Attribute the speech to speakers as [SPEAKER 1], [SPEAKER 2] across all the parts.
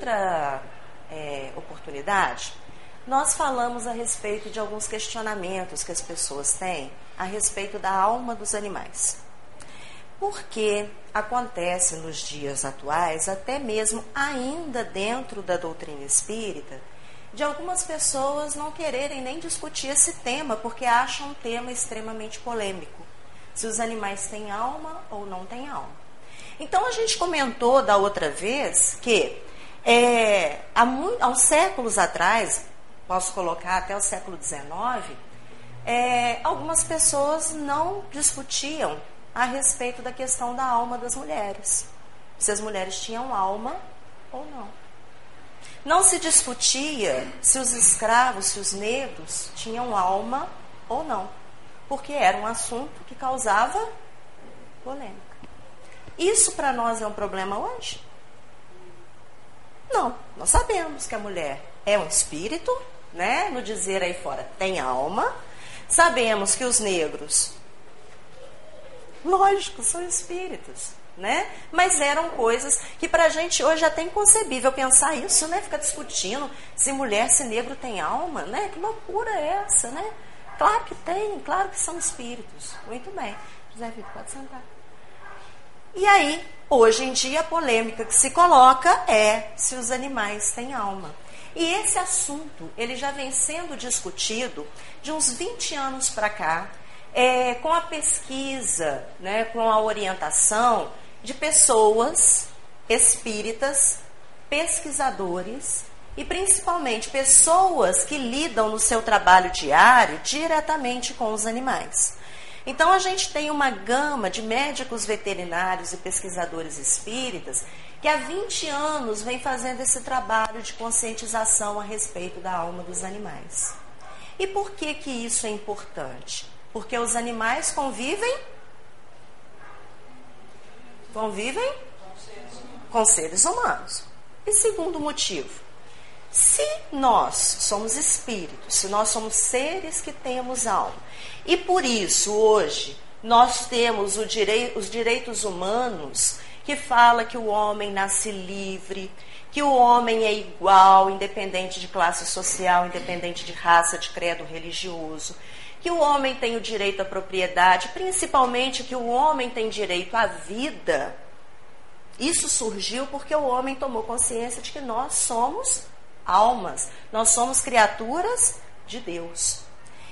[SPEAKER 1] outra é, oportunidade, nós falamos a respeito de alguns questionamentos que as pessoas têm a respeito da alma dos animais. Porque acontece nos dias atuais, até mesmo ainda dentro da doutrina espírita, de algumas pessoas não quererem nem discutir esse tema, porque acham um tema extremamente polêmico. Se os animais têm alma ou não têm alma. Então a gente comentou da outra vez que é, há, muito, há séculos atrás, posso colocar até o século XIX, é, algumas pessoas não discutiam a respeito da questão da alma das mulheres. Se as mulheres tinham alma ou não. Não se discutia se os escravos, se os negros tinham alma ou não, porque era um assunto que causava polêmica. Isso para nós é um problema hoje? Não, nós sabemos que a mulher é um espírito, né? No dizer aí fora, tem alma. Sabemos que os negros, lógico, são espíritos, né? Mas eram coisas que para a gente hoje é até inconcebível pensar isso, né? Ficar discutindo se mulher, se negro tem alma, né? Que loucura é essa, né? Claro que tem, claro que são espíritos. Muito bem. José Vitor, pode sentar. E aí, hoje em dia, a polêmica que se coloca é se os animais têm alma. E esse assunto, ele já vem sendo discutido de uns 20 anos para cá, é, com a pesquisa, né, com a orientação de pessoas espíritas, pesquisadores e principalmente pessoas que lidam no seu trabalho diário diretamente com os animais. Então, a gente tem uma gama de médicos veterinários e pesquisadores espíritas que há 20 anos vem fazendo esse trabalho de conscientização a respeito da alma dos animais. E por que, que isso é importante? Porque os animais convivem convivem com seres humanos. E segundo motivo, se nós somos espíritos, se nós somos seres que temos alma, e por isso hoje nós temos direi os direitos humanos que fala que o homem nasce livre, que o homem é igual, independente de classe social, independente de raça, de credo religioso, que o homem tem o direito à propriedade, principalmente que o homem tem direito à vida. Isso surgiu porque o homem tomou consciência de que nós somos almas, nós somos criaturas de Deus.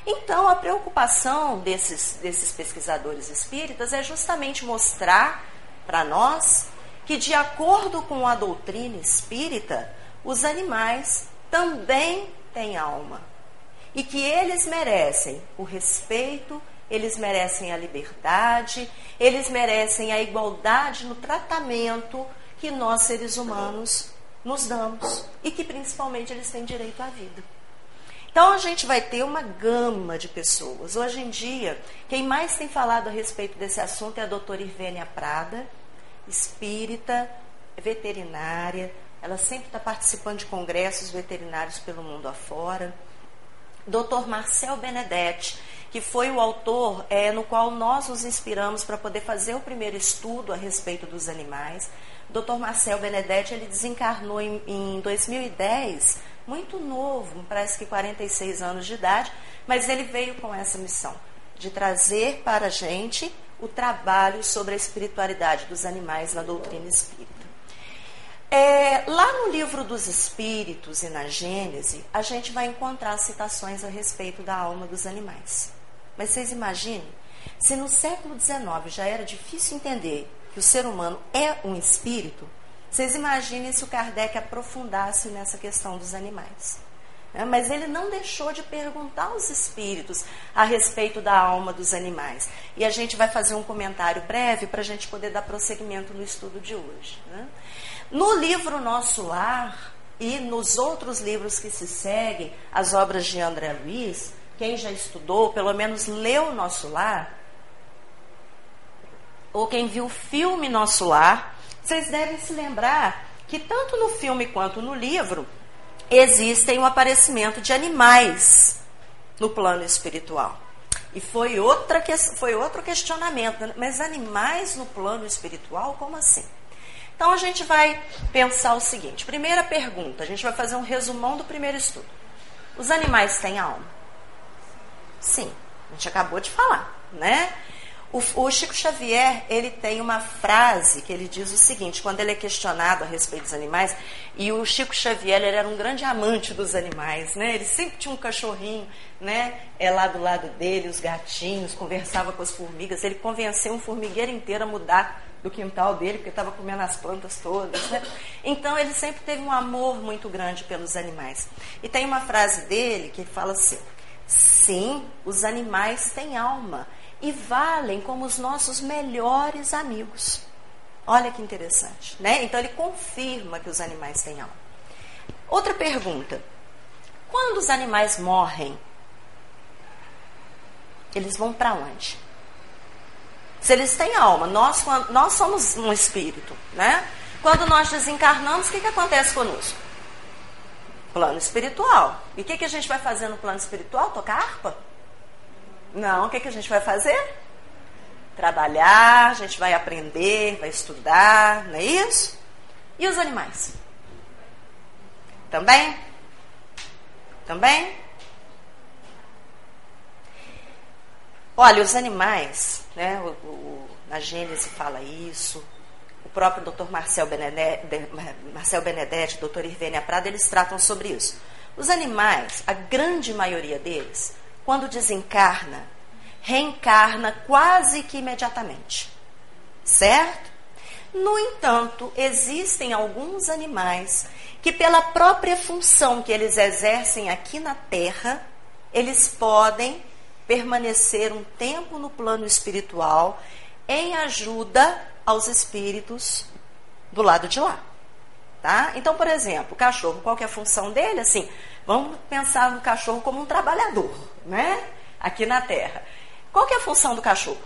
[SPEAKER 1] Então, a preocupação desses, desses pesquisadores espíritas é justamente mostrar para nós que, de acordo com a doutrina espírita, os animais também têm alma e que eles merecem o respeito, eles merecem a liberdade, eles merecem a igualdade no tratamento que nós seres humanos nos damos e que principalmente eles têm direito à vida. Então a gente vai ter uma gama de pessoas. Hoje em dia, quem mais tem falado a respeito desse assunto é a doutora Irvênia Prada, espírita, veterinária. Ela sempre está participando de congressos veterinários pelo mundo afora. Doutor Marcel Benedetti, que foi o autor é, no qual nós nos inspiramos para poder fazer o primeiro estudo a respeito dos animais. Dr. Marcel Benedetti, ele desencarnou em, em 2010, muito novo, parece que 46 anos de idade, mas ele veio com essa missão de trazer para a gente o trabalho sobre a espiritualidade dos animais na doutrina espírita. É, lá no livro dos Espíritos e na Gênese, a gente vai encontrar citações a respeito da alma dos animais. Mas vocês imaginem, se no século XIX já era difícil entender que o ser humano é um espírito, vocês imaginem se o Kardec aprofundasse nessa questão dos animais. É, mas ele não deixou de perguntar aos espíritos a respeito da alma dos animais. E a gente vai fazer um comentário breve para a gente poder dar prosseguimento no estudo de hoje. Né? No livro Nosso Lar e nos outros livros que se seguem, as obras de André Luiz, quem já estudou, pelo menos leu Nosso Lar, ou quem viu o filme Nosso Lar, vocês devem se lembrar que tanto no filme quanto no livro existem o aparecimento de animais no plano espiritual. E foi, outra, foi outro questionamento, né? mas animais no plano espiritual, como assim? Então a gente vai pensar o seguinte: primeira pergunta, a gente vai fazer um resumão do primeiro estudo. Os animais têm alma? Sim, a gente acabou de falar, né? O, o, Chico Xavier, ele tem uma frase que ele diz o seguinte, quando ele é questionado a respeito dos animais, e o Chico Xavier, ele era um grande amante dos animais, né? Ele sempre tinha um cachorrinho, né? É lá do lado dele, os gatinhos, conversava com as formigas, ele convenceu um formigueiro inteiro a mudar do quintal dele, porque estava comendo as plantas todas, né? Então, ele sempre teve um amor muito grande pelos animais. E tem uma frase dele que fala assim, sim, os animais têm alma, e valem como os nossos melhores amigos. Olha que interessante, né? Então ele confirma que os animais têm alma. Outra pergunta: quando os animais morrem, eles vão para onde? Se eles têm alma, nós, nós somos um espírito, né? Quando nós desencarnamos, o que, que acontece conosco? Plano espiritual. E o que, que a gente vai fazer no plano espiritual? Tocar harpa? Não, o que, que a gente vai fazer? Trabalhar, a gente vai aprender, vai estudar, não é isso? E os animais? Também? Também? Olha, os animais, né, o, o, na Gênesis fala isso, o próprio Dr. Marcel Benedetti, Benedetti, Dr. Irvênia Prada, eles tratam sobre isso. Os animais, a grande maioria deles, quando desencarna, reencarna quase que imediatamente. Certo? No entanto, existem alguns animais que, pela própria função que eles exercem aqui na Terra, eles podem permanecer um tempo no plano espiritual em ajuda aos espíritos do lado de lá. Tá? Então, por exemplo, o cachorro, qual é a função dele? Assim, vamos pensar no cachorro como um trabalhador, né? Aqui na Terra. Qual é a função do cachorro?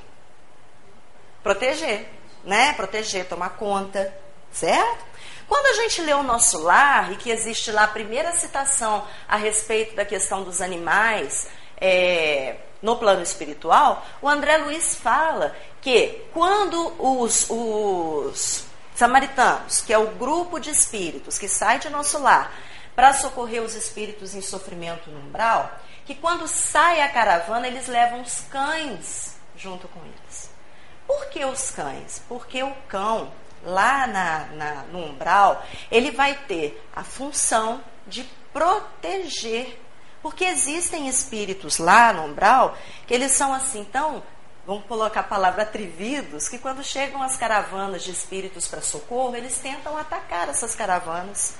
[SPEAKER 1] Proteger, né? Proteger, tomar conta, certo? Quando a gente lê o nosso lar e que existe lá a primeira citação a respeito da questão dos animais é, no plano espiritual, o André Luiz fala que quando os, os samaritanos, que é o grupo de espíritos que sai de nosso lar para socorrer os espíritos em sofrimento no umbral, que quando sai a caravana, eles levam os cães junto com eles. Por que os cães? Porque o cão, lá na, na, no umbral, ele vai ter a função de proteger. Porque existem espíritos lá no umbral que eles são assim tão, vamos colocar a palavra atrevidos, que quando chegam as caravanas de espíritos para socorro, eles tentam atacar essas caravanas.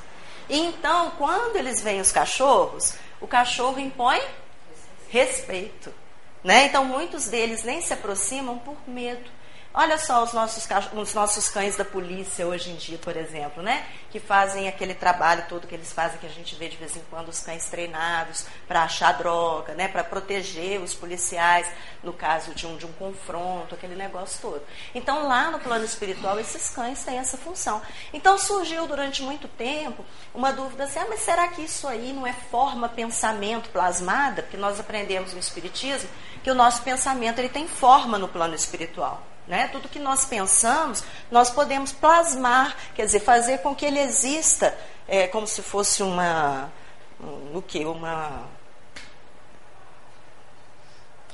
[SPEAKER 1] E então, quando eles veem os cachorros, o cachorro impõe respeito. Né? Então, muitos deles nem se aproximam por medo. Olha só os nossos, os nossos cães da polícia hoje em dia, por exemplo, né? Que fazem aquele trabalho todo que eles fazem, que a gente vê de vez em quando os cães treinados para achar droga, né? Para proteger os policiais no caso de um, de um confronto, aquele negócio todo. Então, lá no plano espiritual, esses cães têm essa função. Então, surgiu durante muito tempo uma dúvida assim: ah, mas será que isso aí não é forma pensamento plasmada? Porque nós aprendemos no Espiritismo que o nosso pensamento ele tem forma no plano espiritual. Né? Tudo que nós pensamos, nós podemos plasmar, quer dizer, fazer com que ele exista é, como se fosse uma. Um, o que? Uma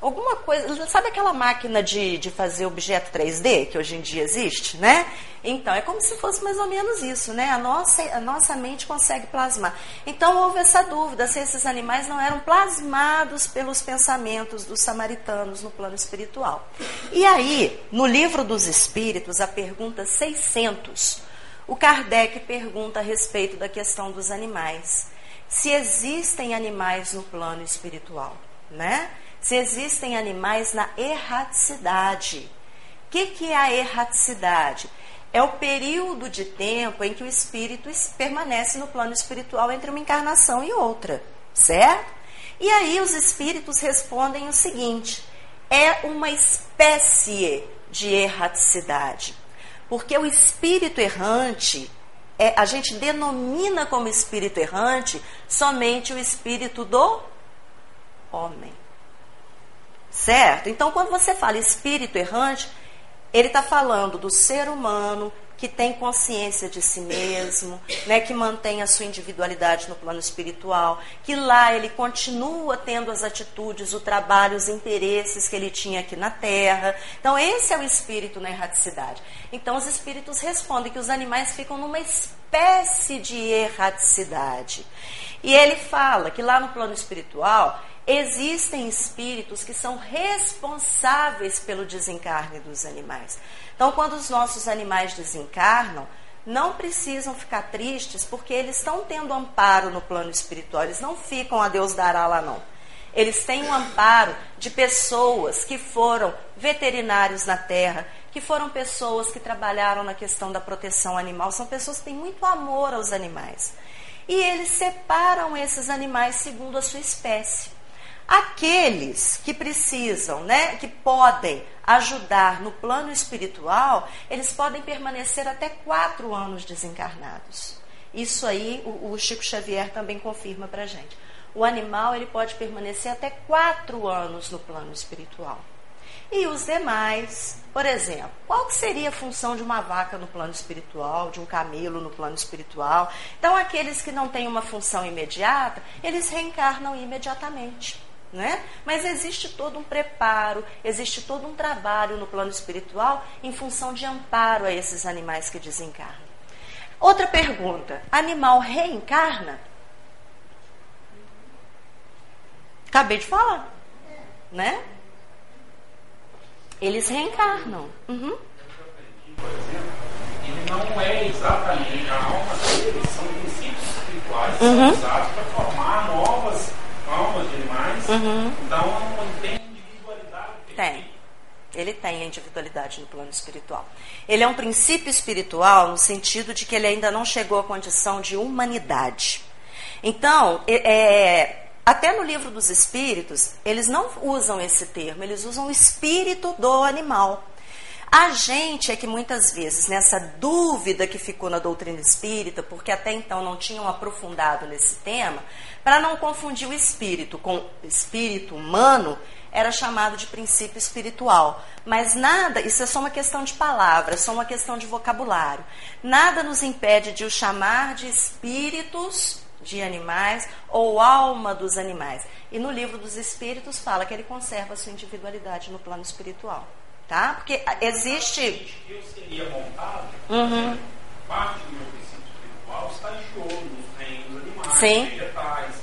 [SPEAKER 1] alguma coisa. Sabe aquela máquina de, de fazer objeto 3D que hoje em dia existe, né? Então, é como se fosse mais ou menos isso, né? A nossa, a nossa mente consegue plasmar. Então, houve essa dúvida se esses animais não eram plasmados pelos pensamentos dos samaritanos no plano espiritual. E aí, no livro dos Espíritos, a pergunta 600, o Kardec pergunta a respeito da questão dos animais. Se existem animais no plano espiritual, né? Se existem animais na erraticidade. O que, que é a erraticidade? É o período de tempo em que o espírito permanece no plano espiritual entre uma encarnação e outra, certo? E aí os espíritos respondem o seguinte: é uma espécie de erraticidade. Porque o espírito errante, é, a gente denomina como espírito errante somente o espírito do homem. Certo? Então, quando você fala espírito errante, ele está falando do ser humano que tem consciência de si mesmo, né, que mantém a sua individualidade no plano espiritual, que lá ele continua tendo as atitudes, o trabalho, os interesses que ele tinha aqui na Terra. Então, esse é o espírito na erraticidade. Então, os espíritos respondem que os animais ficam numa espécie de erraticidade. E ele fala que lá no plano espiritual existem espíritos que são responsáveis pelo desencarne dos animais. Então, quando os nossos animais desencarnam, não precisam ficar tristes porque eles estão tendo amparo no plano espiritual, eles não ficam a Deus dará lá não. Eles têm um amparo de pessoas que foram veterinários na terra, que foram pessoas que trabalharam na questão da proteção animal, são pessoas que têm muito amor aos animais. E eles separam esses animais segundo a sua espécie. Aqueles que precisam, né, que podem ajudar no plano espiritual, eles podem permanecer até quatro anos desencarnados. Isso aí o, o Chico Xavier também confirma para gente. O animal ele pode permanecer até quatro anos no plano espiritual. E os demais, por exemplo, qual que seria a função de uma vaca no plano espiritual, de um camelo no plano espiritual? Então, aqueles que não têm uma função imediata, eles reencarnam imediatamente. Né? Mas existe todo um preparo, existe todo um trabalho no plano espiritual em função de amparo a esses animais que desencarnam. Outra pergunta: animal reencarna? Acabei de falar, né? Eles reencarnam. Uhum.
[SPEAKER 2] Por exemplo, ele não é exatamente a alma dele, são princípios espirituais uhum. usados para formar novas almas de animais. Uhum. Então, ele tem individualidade.
[SPEAKER 1] Tem. Ele tem a individualidade no plano espiritual. Ele é um princípio espiritual no sentido de que ele ainda não chegou à condição de humanidade. Então, é, até no livro dos espíritos, eles não usam esse termo, eles usam o espírito do animal. A gente é que muitas vezes, nessa dúvida que ficou na doutrina espírita, porque até então não tinham aprofundado nesse tema, para não confundir o espírito com espírito humano, era chamado de princípio espiritual. Mas nada, isso é só uma questão de palavras, só uma questão de vocabulário. Nada nos impede de o chamar de espíritos de animais ou alma dos animais. E no livro dos espíritos fala que ele conserva a sua individualidade no plano espiritual. Tá? Porque existe.
[SPEAKER 2] Eu seria montado, uhum. parte do meu princípio espiritual estagiou nos reinos animais, Sim. vegetais,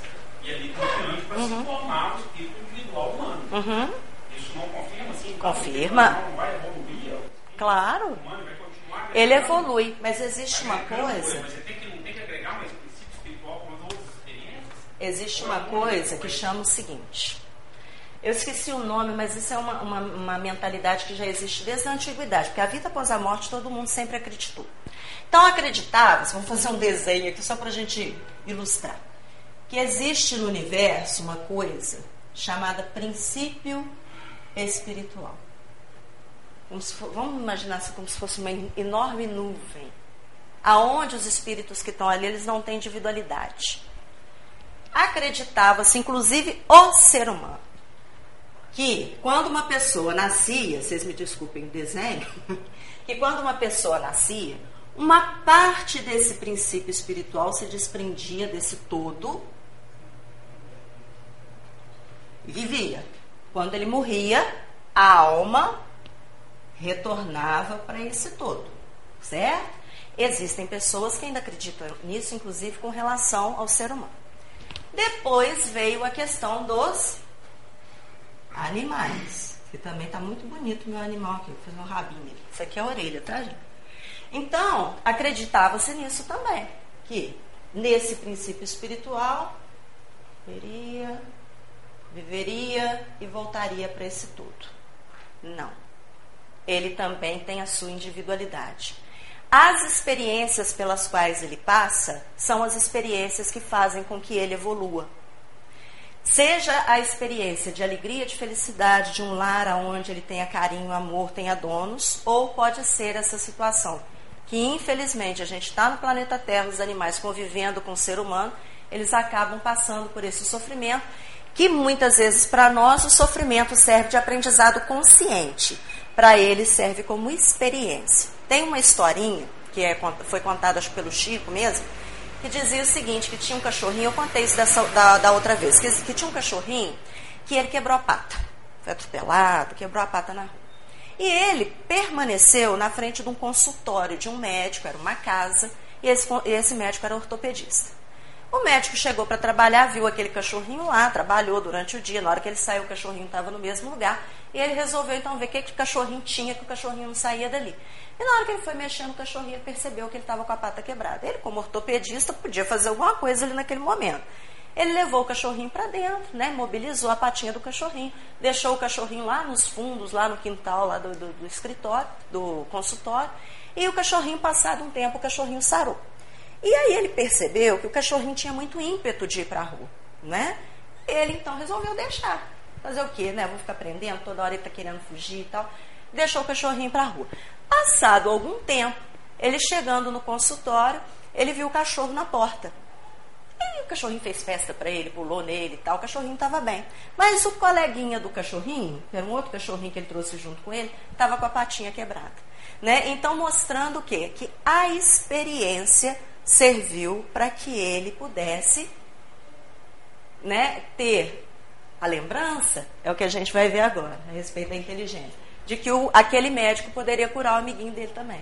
[SPEAKER 2] e ali confiante para uhum. se tornar o espírito individual humano.
[SPEAKER 1] Uhum.
[SPEAKER 2] Isso não confirma assim?
[SPEAKER 1] Confirma.
[SPEAKER 2] Não vai evoluir?
[SPEAKER 1] Claro.
[SPEAKER 2] Humano vai continuar
[SPEAKER 1] ele evolui, mas existe uma coisa.
[SPEAKER 2] Mas tem que, tem que agregar mais princípio espiritual as outras experiências?
[SPEAKER 1] Existe uma coisa que chama o seguinte. Eu esqueci o nome, mas isso é uma, uma, uma, mentalidade que já existe desde a antiguidade, porque a vida após a morte todo mundo sempre acreditou. Então acreditava, vamos fazer um desenho aqui só para a gente ilustrar que existe no universo uma coisa chamada princípio espiritual. For, vamos imaginar assim, como se fosse uma enorme nuvem, aonde os espíritos que estão ali eles não têm individualidade. Acreditava-se, inclusive, o ser humano, que quando uma pessoa nascia, vocês me desculpem o desenho, que quando uma pessoa nascia, uma parte desse princípio espiritual se desprendia desse todo vivia. Quando ele morria, a alma retornava para esse todo, certo? Existem pessoas que ainda acreditam nisso, inclusive com relação ao ser humano. Depois veio a questão dos animais, que também está muito bonito meu animal aqui, vou fazer meu rabinho. Isso aqui é a orelha, tá, gente? Então, acreditava-se nisso também, que nesse princípio espiritual, veria, viveria e voltaria para esse tudo. Não. Ele também tem a sua individualidade. As experiências pelas quais ele passa são as experiências que fazem com que ele evolua. Seja a experiência de alegria, de felicidade, de um lar onde ele tenha carinho, amor, tenha donos, ou pode ser essa situação que infelizmente a gente está no planeta Terra, os animais convivendo com o ser humano, eles acabam passando por esse sofrimento que muitas vezes para nós o sofrimento serve de aprendizado consciente, para eles serve como experiência. Tem uma historinha que é, foi contada acho, pelo Chico mesmo, que dizia o seguinte, que tinha um cachorrinho, eu contei isso dessa, da, da outra vez, que, que tinha um cachorrinho que ele quebrou a pata. Foi atropelado, quebrou a pata na rua. E ele permaneceu na frente de um consultório de um médico, era uma casa, e esse, esse médico era ortopedista. O médico chegou para trabalhar, viu aquele cachorrinho lá, trabalhou durante o dia. Na hora que ele saiu, o cachorrinho estava no mesmo lugar. E ele resolveu então ver o que, que o cachorrinho tinha, que o cachorrinho não saía dali. E na hora que ele foi mexendo o cachorrinho, percebeu que ele estava com a pata quebrada. Ele, como ortopedista, podia fazer alguma coisa ali naquele momento. Ele levou o cachorrinho para dentro, né? Mobilizou a patinha do cachorrinho, deixou o cachorrinho lá nos fundos, lá no quintal lá do, do, do escritório, do consultório. E o cachorrinho, passado um tempo, o cachorrinho sarou. E aí ele percebeu que o cachorrinho tinha muito ímpeto de ir para a rua, né? Ele então resolveu deixar. Fazer o quê, né? Vou ficar prendendo, toda hora ele está querendo fugir e tal. Deixou o cachorrinho para a rua. Passado algum tempo, ele chegando no consultório, ele viu o cachorro na porta. E o cachorrinho fez festa para ele, pulou nele e tal. O cachorrinho estava bem. Mas o coleguinha do cachorrinho, que era um outro cachorrinho que ele trouxe junto com ele, estava com a patinha quebrada. Né? Então, mostrando o quê? Que a experiência serviu para que ele pudesse né, ter a lembrança, é o que a gente vai ver agora, a respeito da inteligência, de que o, aquele médico poderia curar o amiguinho dele também.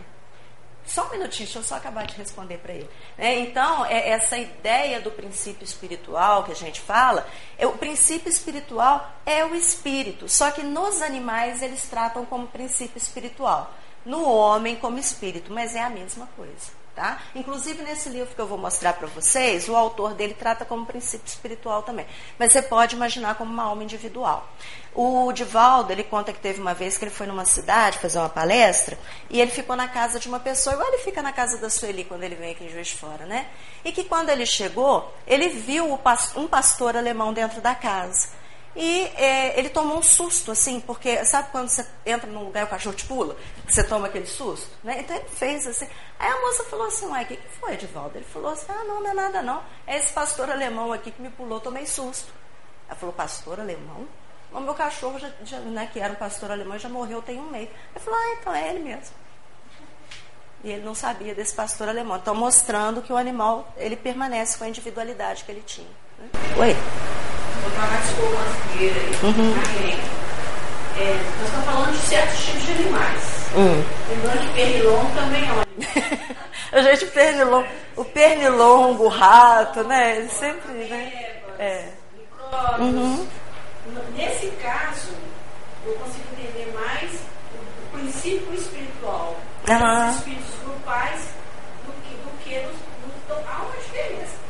[SPEAKER 1] Só um minutinho, deixa eu só acabar de responder para ele. É, então, é, essa ideia do princípio espiritual que a gente fala, é, o princípio espiritual é o espírito, só que nos animais eles tratam como princípio espiritual, no homem como espírito, mas é a mesma coisa. Tá? Inclusive nesse livro que eu vou mostrar para vocês, o autor dele trata como princípio espiritual também. Mas você pode imaginar como uma alma individual. O Divaldo, ele conta que teve uma vez que ele foi numa cidade fazer uma palestra e ele ficou na casa de uma pessoa, igual ele fica na casa da Sueli quando ele vem aqui em Juiz de Fora, né? E que quando ele chegou, ele viu um pastor alemão dentro da casa. E é, ele tomou um susto, assim, porque sabe quando você entra num lugar e o cachorro te pula? Você toma aquele susto? Né? Então ele fez assim. Aí a moça falou assim: Uai, o que, que foi, Edivaldo? Ele falou assim: Ah, não, não é nada não. É esse pastor alemão aqui que me pulou, tomei susto. Ela falou: Pastor alemão? O meu cachorro, já, já, né, que era um pastor alemão, já morreu tem um mês. Ele falou: Ah, então é ele mesmo. E ele não sabia desse pastor alemão. Então, mostrando que o animal ele permanece com a individualidade que ele tinha. Né? Oi
[SPEAKER 3] uhum. É, nós estamos falando de certos tipos de animais. Hum. Lembrando que pernilongo também é um animal.
[SPEAKER 1] a gente, pernilongo, o pernilongo, o rato, né? Ele sempre, né?
[SPEAKER 3] É. Uhum. Nesse caso, eu consigo entender mais o princípio espiritual. Uhum. Os espíritos grupais do que, do que dos, do, há uma diferença.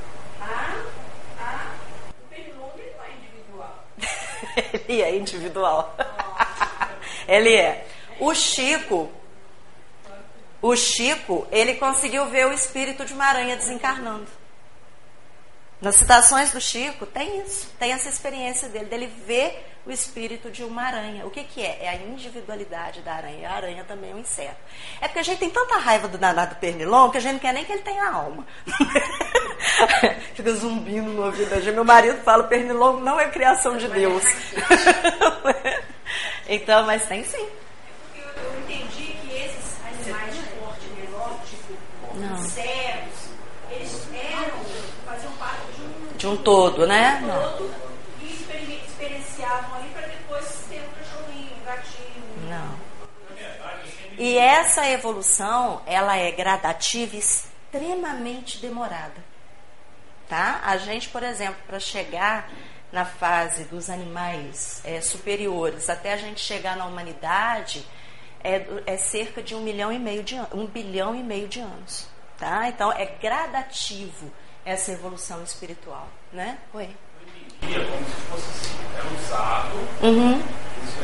[SPEAKER 1] Ele é individual. ele é. O Chico, o Chico, ele conseguiu ver o espírito de uma aranha desencarnando. Nas citações do Chico tem isso, tem essa experiência dele, dele ver o espírito de uma aranha. O que, que é? É a individualidade da aranha. A aranha também é um inseto. É porque a gente tem tanta raiva do danado pernilongo que a gente não quer nem que ele tenha alma. Fica zumbindo no ouvido da gente. Meu marido fala: pernilongo não é criação de Deus. então, mas tem sim.
[SPEAKER 3] É porque eu entendi que esses animais de porte menor, tipo insetos, eles eram, faziam parte de um,
[SPEAKER 1] de um todo, né?
[SPEAKER 3] Um todo,
[SPEAKER 1] E essa evolução, ela é gradativa e extremamente demorada. Tá? A gente, por exemplo, para chegar na fase dos animais é, superiores, até a gente chegar na humanidade, é, é, cerca de um milhão e meio de um bilhão e meio de anos. Tá? Então é gradativo essa evolução espiritual. Né? Oi.
[SPEAKER 2] Eu como se fosse assim, é usado. Uhum.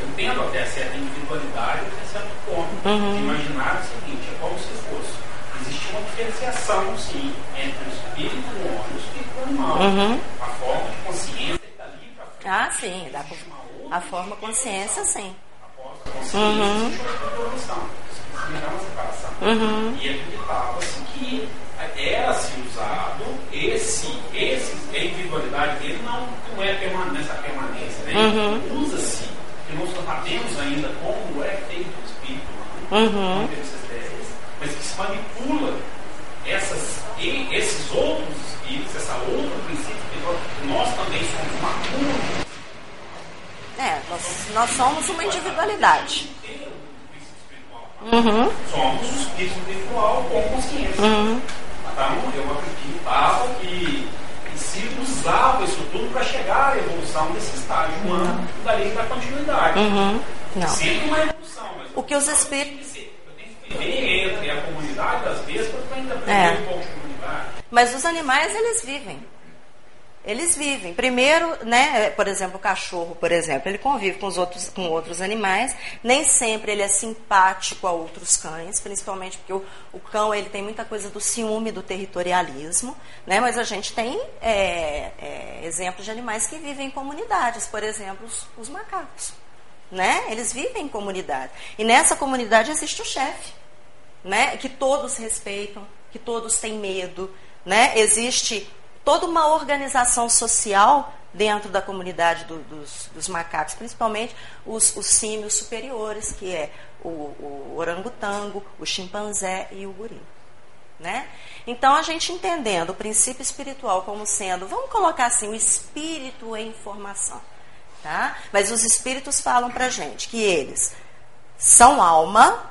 [SPEAKER 2] Eu entendo até certa individualidade até certo ponto. Uhum. Imaginar o seguinte, é como se fosse. Existe uma diferenciação, sim, entre o espírito do homem e o espírito do animal. Uhum. A forma de consciência está ali para
[SPEAKER 1] Ah, sim, dá pra... a forma consciência, sim.
[SPEAKER 2] A forma consciência uhum. existe uma evolução. Isso uma separação. Uhum. E acreditava-se que era-se usado esse, esse, a individualidade dele não, não é permanente, essa permanência, né? Uhum. Usa-se, que nós não sabemos ainda como é feito o espírito humano, uhum. não temos mas que manipulam essas, esses outros espíritos, essa outra princípio que nós também somos uma cura.
[SPEAKER 1] É, nós, nós somos uma individualidade.
[SPEAKER 2] Uhum. Somos o espírito espiritual com consciência. Uhum. Então, eu acreditava que se usava isso tudo para chegar à evolução desse estágio humano, uhum. dali para continuidade.
[SPEAKER 1] Uhum. Não.
[SPEAKER 2] Sempre uma evolução. Mas
[SPEAKER 1] o que os espíritos.
[SPEAKER 2] Eu tenho que viver entre a comunidade, às vezes, para ainda aprender é. um pouco de comunidade.
[SPEAKER 1] Mas os animais, eles vivem. Eles vivem. Primeiro, né, por exemplo, o cachorro, por exemplo, ele convive com os outros, com outros animais. Nem sempre ele é simpático a outros cães, principalmente porque o, o cão ele tem muita coisa do ciúme, do territorialismo, né? Mas a gente tem é, é, exemplos de animais que vivem em comunidades, por exemplo, os, os macacos, né? Eles vivem em comunidade. E nessa comunidade existe o chefe, né? Que todos respeitam, que todos têm medo, né? Existe toda uma organização social dentro da comunidade do, dos, dos, macacos, principalmente os, os símios superiores, que é o, o orangotango, o chimpanzé e o gorila. Né? Então, a gente entendendo o princípio espiritual como sendo, vamos colocar assim, o espírito em formação. Tá? Mas os espíritos falam para gente que eles são alma,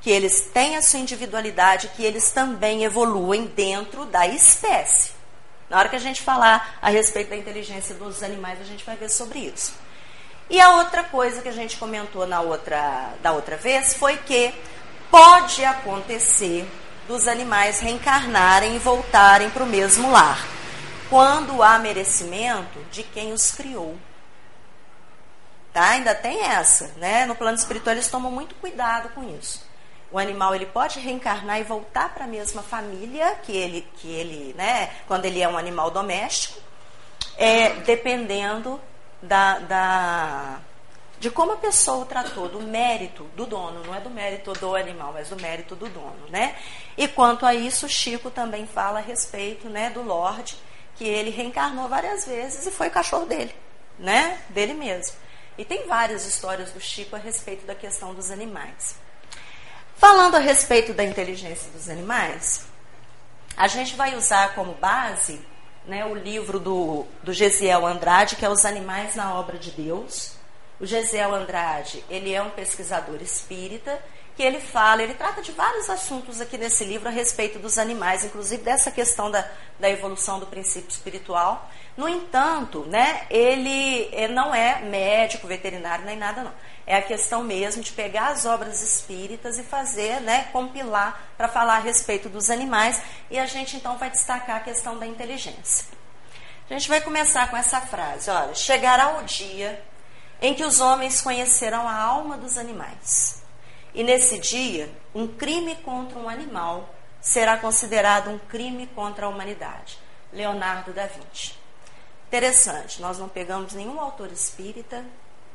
[SPEAKER 1] que eles têm a sua individualidade, que eles também evoluem dentro da espécie. Na hora que a gente falar a respeito da inteligência dos animais, a gente vai ver sobre isso. E a outra coisa que a gente comentou na outra, da outra vez foi que pode acontecer dos animais reencarnarem e voltarem para o mesmo lar, quando há merecimento de quem os criou. Tá? Ainda tem essa, né? No plano espiritual eles tomam muito cuidado com isso. O animal ele pode reencarnar e voltar para a mesma família que ele, que ele, né, quando ele é um animal doméstico, é, dependendo da, da, de como a pessoa o tratou, do mérito do dono, não é do mérito do animal, mas do mérito do dono, né? E quanto a isso, Chico também fala a respeito, né, do Lorde, que ele reencarnou várias vezes e foi cachorro dele, né, dele mesmo. E tem várias histórias do Chico a respeito da questão dos animais. Falando a respeito da inteligência dos animais, a gente vai usar como base né, o livro do, do Gesiel Andrade, que é Os Animais na Obra de Deus. O Gesiel Andrade, ele é um pesquisador espírita, que ele fala, ele trata de vários assuntos aqui nesse livro a respeito dos animais, inclusive dessa questão da, da evolução do princípio espiritual. No entanto, né, ele, ele não é médico, veterinário, nem nada não é a questão mesmo de pegar as obras espíritas e fazer, né, compilar para falar a respeito dos animais. E a gente então vai destacar a questão da inteligência. A gente vai começar com essa frase: olha, chegará o dia em que os homens conhecerão a alma dos animais. E nesse dia, um crime contra um animal será considerado um crime contra a humanidade. Leonardo da Vinci. Interessante, nós não pegamos nenhum autor espírita,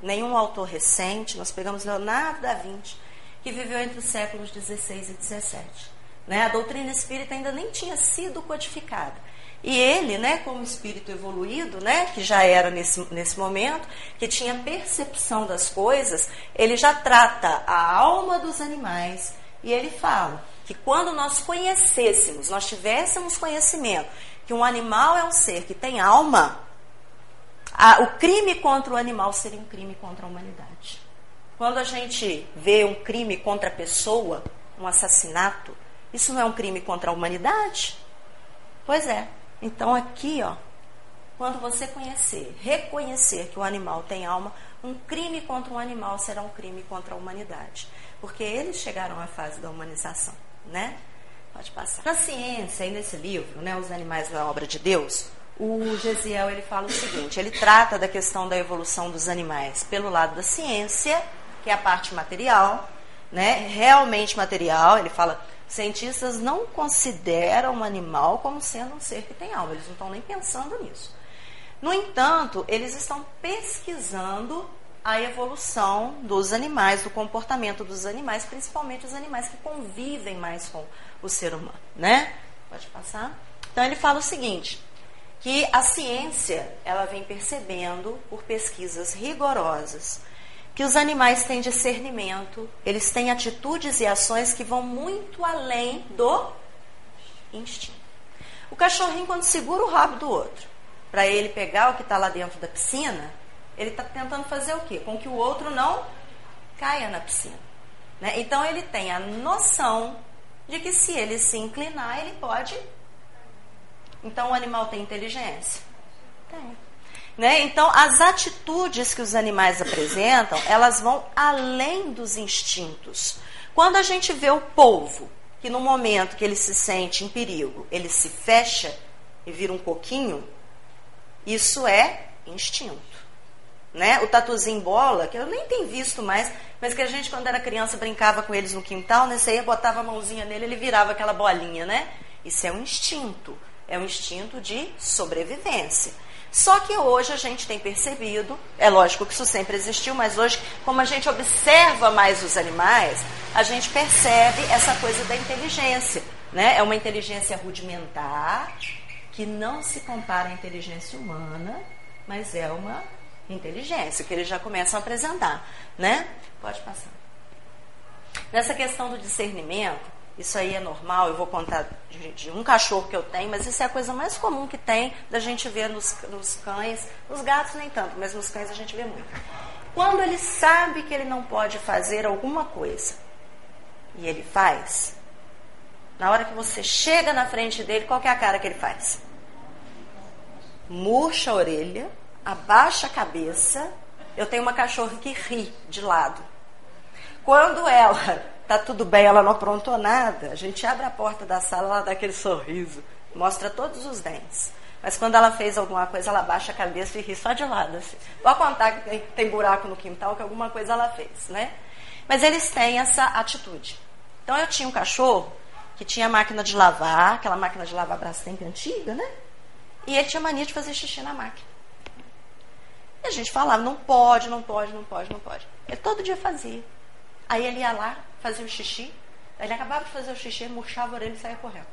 [SPEAKER 1] nenhum autor recente, nós pegamos Leonardo da Vinci, que viveu entre os séculos XVI e XVII. Né? A doutrina espírita ainda nem tinha sido codificada. E ele, né, como espírito evoluído, né, que já era nesse, nesse momento, que tinha percepção das coisas, ele já trata a alma dos animais e ele fala que quando nós conhecêssemos, nós tivéssemos conhecimento que um animal é um ser que tem alma, a, o crime contra o animal seria um crime contra a humanidade. Quando a gente vê um crime contra a pessoa, um assassinato, isso não é um crime contra a humanidade? Pois é. Então aqui, ó, quando você conhecer, reconhecer que o animal tem alma, um crime contra um animal será um crime contra a humanidade. Porque eles chegaram à fase da humanização, né? Pode passar. Na ciência, e nesse livro, né, Os Animais na Obra de Deus, o Gesiel ele fala o seguinte: ele trata da questão da evolução dos animais pelo lado da ciência, que é a parte material, né, realmente material. Ele fala: cientistas não consideram o animal como sendo um ser que tem alma, eles não estão nem pensando nisso. No entanto, eles estão pesquisando a evolução dos animais, do comportamento dos animais, principalmente os animais que convivem mais com o ser humano, né? Pode passar? Então ele fala o seguinte: que a ciência ela vem percebendo por pesquisas rigorosas que os animais têm discernimento, eles têm atitudes e ações que vão muito além do instinto. O cachorrinho, quando segura o rabo do outro, para ele pegar o que está lá dentro da piscina, ele está tentando fazer o quê? Com que o outro não caia na piscina. Né? Então ele tem a noção de que se ele se inclinar, ele pode. Então o animal tem inteligência? Tem. Né? Então, as atitudes que os animais apresentam, elas vão além dos instintos. Quando a gente vê o polvo, que no momento que ele se sente em perigo, ele se fecha e vira um pouquinho, isso é instinto. Né? O tatuzinho bola, que eu nem tenho visto mais, mas que a gente, quando era criança, brincava com eles no quintal, né? Você ia, botava a mãozinha nele, ele virava aquela bolinha, né? Isso é um instinto. É um instinto de sobrevivência. Só que hoje a gente tem percebido, é lógico que isso sempre existiu, mas hoje, como a gente observa mais os animais, a gente percebe essa coisa da inteligência. Né? É uma inteligência rudimentar, que não se compara à inteligência humana, mas é uma inteligência que eles já começam a apresentar. Né? Pode passar. Nessa questão do discernimento, isso aí é normal, eu vou contar de, de, um cachorro que eu tenho, mas isso é a coisa mais comum que tem da gente ver nos, nos cães, nos gatos nem tanto, mas nos cães a gente vê muito. Quando ele sabe que ele não pode fazer alguma coisa e ele faz, na hora que você chega na frente dele, qual é a cara que ele faz? Murcha a orelha, abaixa a cabeça. Eu tenho uma cachorra que ri de lado. Quando ela tá tudo bem, ela não aprontou nada, a gente abre a porta da sala, ela dá aquele sorriso, mostra todos os dentes. Mas quando ela fez alguma coisa, ela baixa a cabeça e ri só de lado. Assim. Pode contar que tem, tem buraco no quintal, que alguma coisa ela fez, né? Mas eles têm essa atitude. Então eu tinha um cachorro que tinha máquina de lavar, aquela máquina de lavar Brastemp antiga, né? E ele tinha mania de fazer xixi na máquina. E a gente falava, não pode, não pode, não pode, não pode. Ele todo dia fazia. Aí ele ia lá, fazia o xixi, ele acabava de fazer o xixi, murchava a orelha e saia correndo.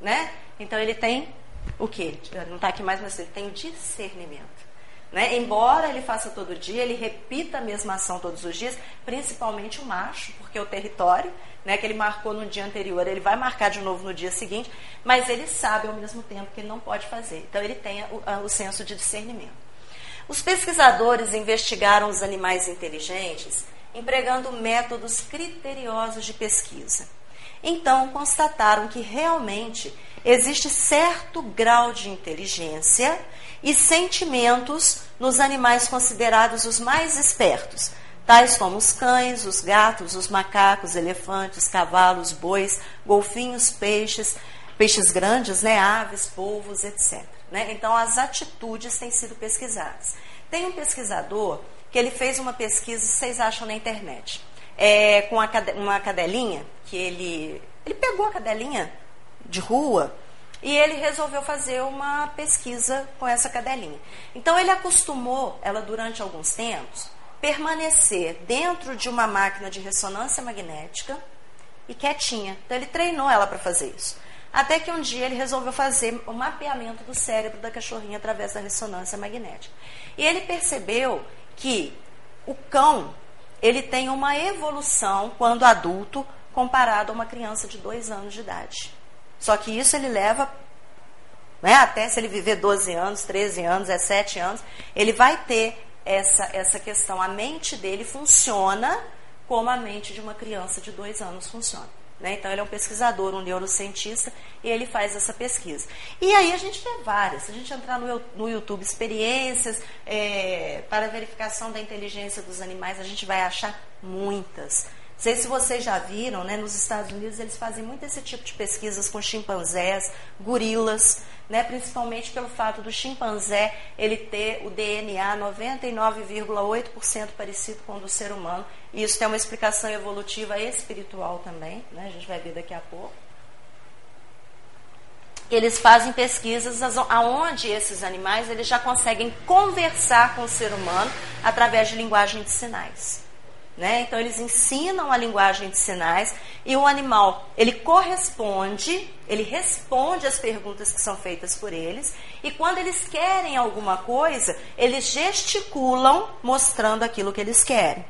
[SPEAKER 1] Né? Então ele tem o quê? Não está aqui mais, mas ele tem o discernimento. Né? Embora ele faça todo dia, ele repita a mesma ação todos os dias, principalmente o macho, porque é o território né, que ele marcou no dia anterior, ele vai marcar de novo no dia seguinte, mas ele sabe ao mesmo tempo que ele não pode fazer. Então ele tem o, o senso de discernimento. Os pesquisadores investigaram os animais inteligentes empregando métodos criteriosos de pesquisa. Então, constataram que realmente existe certo grau de inteligência e sentimentos nos animais considerados os mais espertos, tais como os cães, os gatos, os macacos, elefantes, cavalos, bois, golfinhos, peixes, peixes grandes, né, aves, polvos, etc. Né? Então, as atitudes têm sido pesquisadas. Tem um pesquisador que ele fez uma pesquisa, vocês acham na internet, é, com uma cadelinha, que ele, ele pegou a cadelinha de rua e ele resolveu fazer uma pesquisa com essa cadelinha. Então ele acostumou ela durante alguns tempos permanecer dentro de uma máquina de ressonância magnética e quietinha. Então ele treinou ela para fazer isso. Até que um dia ele resolveu fazer o mapeamento do cérebro da cachorrinha através da ressonância magnética. E ele percebeu que o cão ele tem uma evolução quando adulto comparado a uma criança de dois anos de idade. Só que isso ele leva né, até se ele viver 12 anos, 13 anos, 17 anos, ele vai ter essa, essa questão. A mente dele funciona como a mente de uma criança de dois anos funciona. Né? Então, ele é um pesquisador, um neurocientista, e ele faz essa pesquisa. E aí a gente vê várias. Se a gente entrar no, no YouTube, experiências é, para verificação da inteligência dos animais, a gente vai achar muitas. Sei se vocês já viram, né, nos Estados Unidos eles fazem muito esse tipo de pesquisas com chimpanzés, gorilas, né, principalmente pelo fato do chimpanzé ele ter o DNA 99,8% parecido com o do ser humano. E isso tem uma explicação evolutiva espiritual também, né, a gente vai ver daqui a pouco. Eles fazem pesquisas aonde esses animais eles já conseguem conversar com o ser humano através de linguagem de sinais. Né? Então eles ensinam a linguagem de sinais e o animal ele corresponde, ele responde às perguntas que são feitas por eles e quando eles querem alguma coisa eles gesticulam mostrando aquilo que eles querem.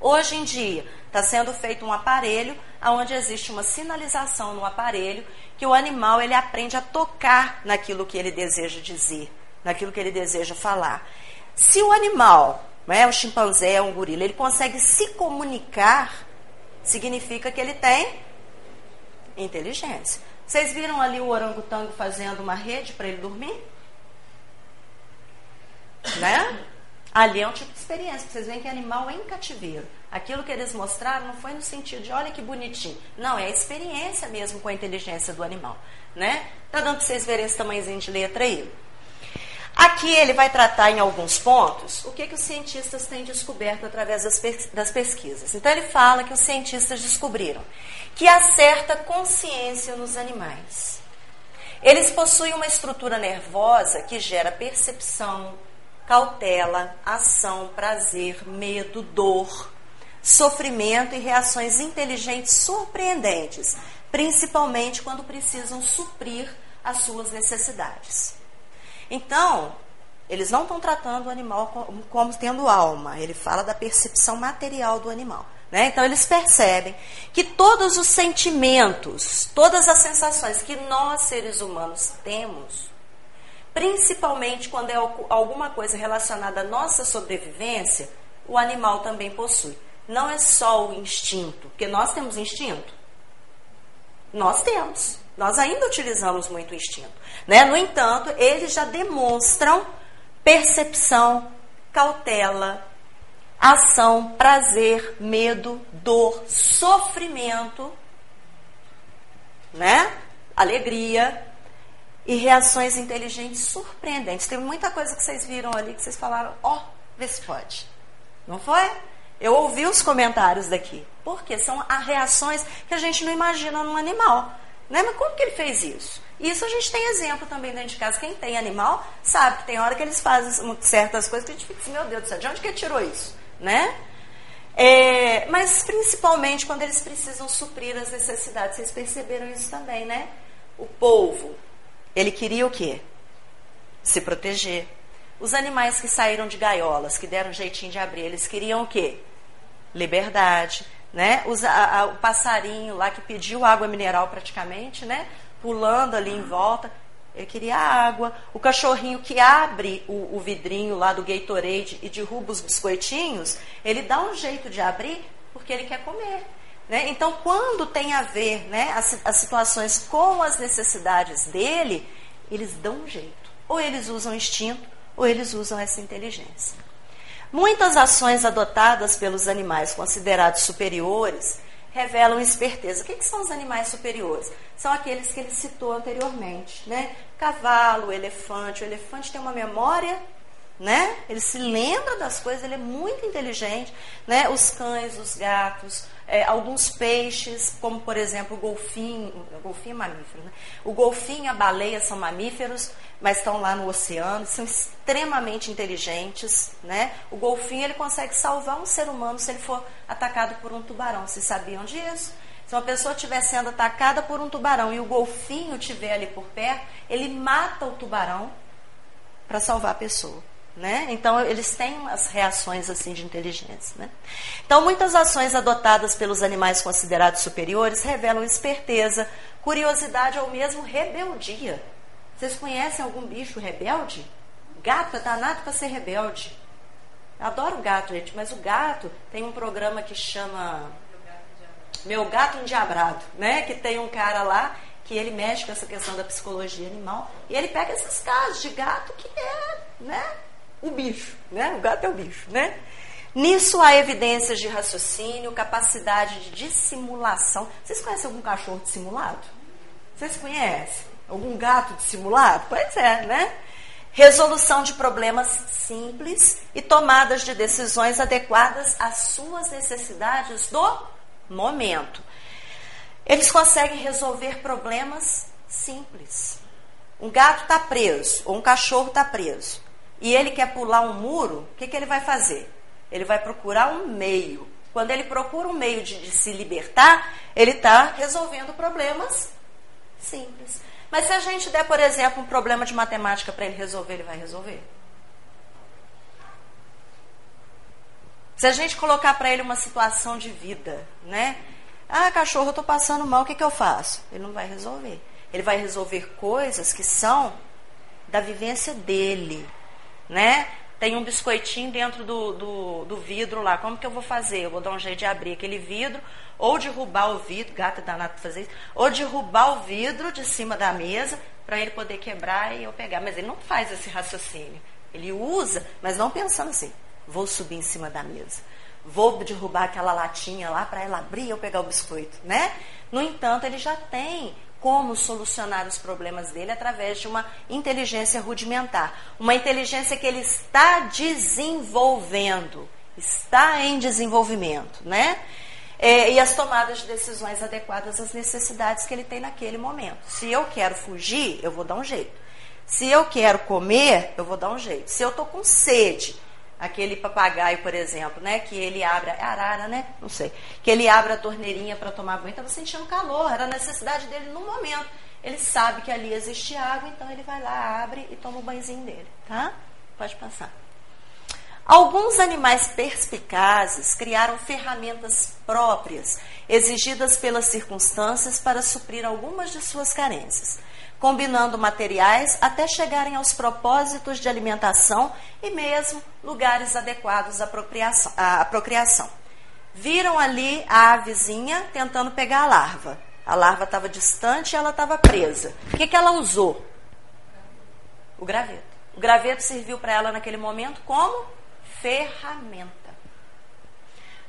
[SPEAKER 1] Hoje em dia está sendo feito um aparelho onde existe uma sinalização no aparelho que o animal ele aprende a tocar naquilo que ele deseja dizer, naquilo que ele deseja falar. Se o animal é o chimpanzé, um gorila, ele consegue se comunicar, significa que ele tem inteligência. Vocês viram ali o orangotango fazendo uma rede para ele dormir? Né? Ali é um tipo de experiência. Vocês veem que animal é em cativeiro. Aquilo que eles mostraram não foi no sentido de olha que bonitinho. Não, é a experiência mesmo com a inteligência do animal. Né? Tá dando para vocês verem esse tamanhozinho de letra aí. Aqui ele vai tratar em alguns pontos o que, que os cientistas têm descoberto através das, das pesquisas. Então ele fala que os cientistas descobriram que há certa consciência nos animais. Eles possuem uma estrutura nervosa que gera percepção, cautela, ação, prazer, medo, dor, sofrimento e reações inteligentes surpreendentes, principalmente quando precisam suprir as suas necessidades. Então, eles não estão tratando o animal como, tendo alma, ele fala da percepção material do animal. Né? Então, eles percebem que todos os sentimentos, todas as sensações que nós, seres humanos, temos, principalmente quando é alguma coisa relacionada à nossa sobrevivência, o animal também possui. Não é só o instinto, porque nós temos instinto. Nós temos. Nós ainda utilizamos muito o instinto. Né? No entanto, eles já demonstram percepção, cautela, ação, prazer, medo, dor, sofrimento, né? alegria e reações inteligentes surpreendentes. Tem muita coisa que vocês viram ali que vocês falaram, ó, oh, vê se pode. Não foi? Eu ouvi os comentários daqui. Porque são reações que a gente não imagina num animal. Né? Mas como que ele fez isso? Isso a gente tem exemplo também dentro de casa. Quem tem animal sabe que tem hora que eles fazem certas coisas que a gente fica assim, meu Deus do céu, de onde que ele tirou isso? Né? É, mas principalmente quando eles precisam suprir as necessidades. Vocês perceberam isso também, né? O polvo, ele queria o quê? Se proteger. Os animais que saíram de gaiolas, que deram jeitinho de abrir, eles queriam o quê? Liberdade né? Os, a, a, o passarinho lá que pediu água mineral praticamente, né? Pulando ali em volta. Ele queria água. O cachorrinho que abre o, o vidrinho lá do Gatorade e derruba os biscoitinhos, ele dá um jeito de abrir porque ele quer comer. Né? Então, quando tem a ver né, as, as situações com as necessidades dele, eles dão um jeito. Ou eles usam instinto, ou eles usam essa inteligência. Muitas ações adotadas pelos animais considerados superiores revelam esperteza. O que, que, são os animais superiores? São aqueles que ele citou anteriormente, né? Cavalo, elefante. O elefante tem uma memória, né? Ele se lembra das coisas, ele é muito inteligente, né? Os cães, os gatos, é, alguns peixes, como por exemplo o golfinho, o golfinho é mamífero, né? O golfinho e a baleia são mamíferos, mas estão lá no oceano, são extremamente inteligentes, né? O golfinho ele consegue salvar um ser humano se ele for atacado por um tubarão. Vocês sabiam disso? Se uma pessoa estiver sendo atacada por um tubarão e o golfinho estiver ali por perto, ele mata o tubarão para salvar a pessoa. Né? Então, eles têm umas reações assim de inteligência. Né? Então, muitas ações adotadas pelos animais considerados superiores revelam esperteza, curiosidade ou mesmo rebeldia. Vocês conhecem algum bicho rebelde? Gato é danado para ser rebelde. Eu adoro gato, gente, mas o gato tem um programa que chama Meu Gato Endiabrado, né? Que tem um cara lá que ele mexe com essa questão da psicologia animal e ele pega esses casos de gato que é, né? O bicho, né? O gato é o bicho, né? Nisso há evidências de raciocínio, capacidade de dissimulação. Vocês conhecem algum cachorro dissimulado? Vocês conhecem? Algum gato dissimulado? Pois é, né? Resolução de problemas simples e tomadas de decisões adequadas às suas necessidades do momento. Eles conseguem resolver problemas simples. Um gato está preso ou um cachorro está preso e ele quer pular um muro, o que, que ele vai fazer? Ele vai procurar um meio. Quando ele procura um meio de, de se libertar, ele está resolvendo problemas simples. Mas se a gente der, por exemplo, um problema de matemática para ele resolver, ele vai resolver. Se a gente colocar para ele uma situação de vida, né? Ah, cachorro, eu estou passando mal, o que, que eu faço? Ele não vai resolver. Ele vai resolver coisas que são da vivência dele, né? Tem um biscoitinho dentro do, do, do, vidro lá. Como que eu vou fazer? Eu vou dar um jeito de abrir aquele vidro, ou derrubar o vidro, gato danado para fazer isso, ou derrubar o vidro de cima da mesa para ele poder quebrar e eu pegar. Mas ele não faz esse raciocínio. Ele usa, mas não pensando assim, vou subir em cima da mesa. Vou derrubar aquela latinha lá para ela abrir e eu pegar o biscoito, né? No entanto, ele já tem como solucionar os problemas dele através de uma inteligência rudimentar. Uma inteligência que ele está desenvolvendo, está em desenvolvimento, né? É, e as tomadas de decisões adequadas às necessidades que ele tem naquele momento. Se eu quero fugir, eu vou dar um jeito. Se eu quero comer, eu vou dar um jeito. Se eu estou com sede, aquele papagaio, por exemplo, né, que ele abre, é arara, né? Não sei. Que ele abre a torneirinha para tomar banho, estava sentindo calor, era a necessidade dele no momento. Ele sabe que ali existe água, então ele vai lá, abre e toma o banhozinho dele, tá? Pode passar. Alguns animais perspicazes criaram ferramentas próprias, exigidas pelas circunstâncias para suprir algumas de suas carências combinando materiais até chegarem aos propósitos de alimentação e mesmo lugares adequados à, à procriação. Viram ali a avezinha tentando pegar a larva. A larva estava distante e ela estava presa. O que, que ela usou? O graveto. O graveto serviu para ela naquele momento como ferramenta.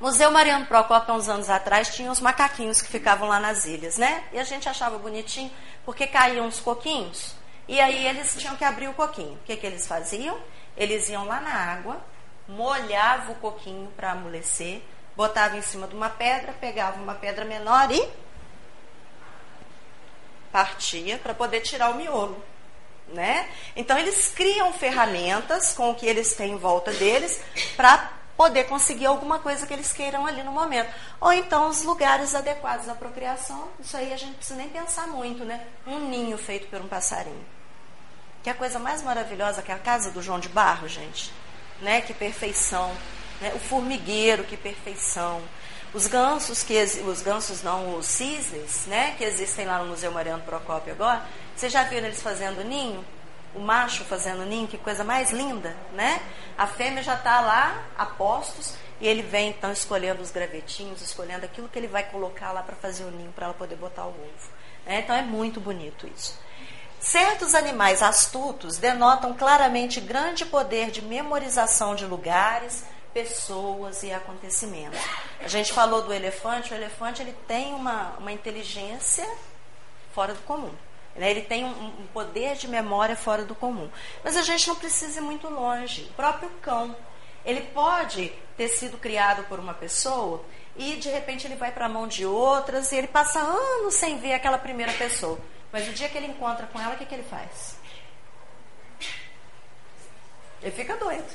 [SPEAKER 1] Museu Mariano Procópio, há uns anos atrás, tinha os macaquinhos que ficavam lá nas ilhas, né? E a gente achava bonitinho, porque caíam os coquinhos, e aí eles tinham que abrir o coquinho. O que, que eles faziam? Eles iam lá na água, molhavam o coquinho para amolecer, botavam em cima de uma pedra, pegavam uma pedra menor e partia para poder tirar o miolo. Né? Então eles criam ferramentas com o que eles têm em volta deles para poder conseguir alguma coisa que eles queiram ali no momento. Ou então os lugares adequados à procriação, isso aí a gente não precisa nem pensar muito, né? Um ninho feito por um passarinho. Que é a coisa mais maravilhosa que é a casa do João de Barro, gente. Né? Que perfeição. Né? O formigueiro, que perfeição. Os gansos, que os gansos não, os cisnes, né? Que existem lá no Museu Mariano Procópio agora. Vocês já viram eles fazendo ninho? O macho fazendo ninho, que coisa mais linda, né? A fêmea já está lá a postos e ele vem então escolhendo os gravetinhos, escolhendo aquilo que ele vai colocar lá para fazer o ninho, para ela poder botar o ovo. Né? Então é muito bonito isso. Certos animais astutos denotam claramente grande poder de memorização de lugares, pessoas e acontecimentos. A gente falou do elefante, o elefante ele tem uma, uma inteligência fora do comum. Né? Ele tem um, um, poder de memória fora do comum. Mas a gente não precisa ir muito longe. O próprio cão, ele pode ter sido criado por uma pessoa e de repente ele vai para a mão de outras e ele passa anos sem ver aquela primeira pessoa. Mas o dia que ele encontra com ela, o que, que ele faz? Ele fica doido,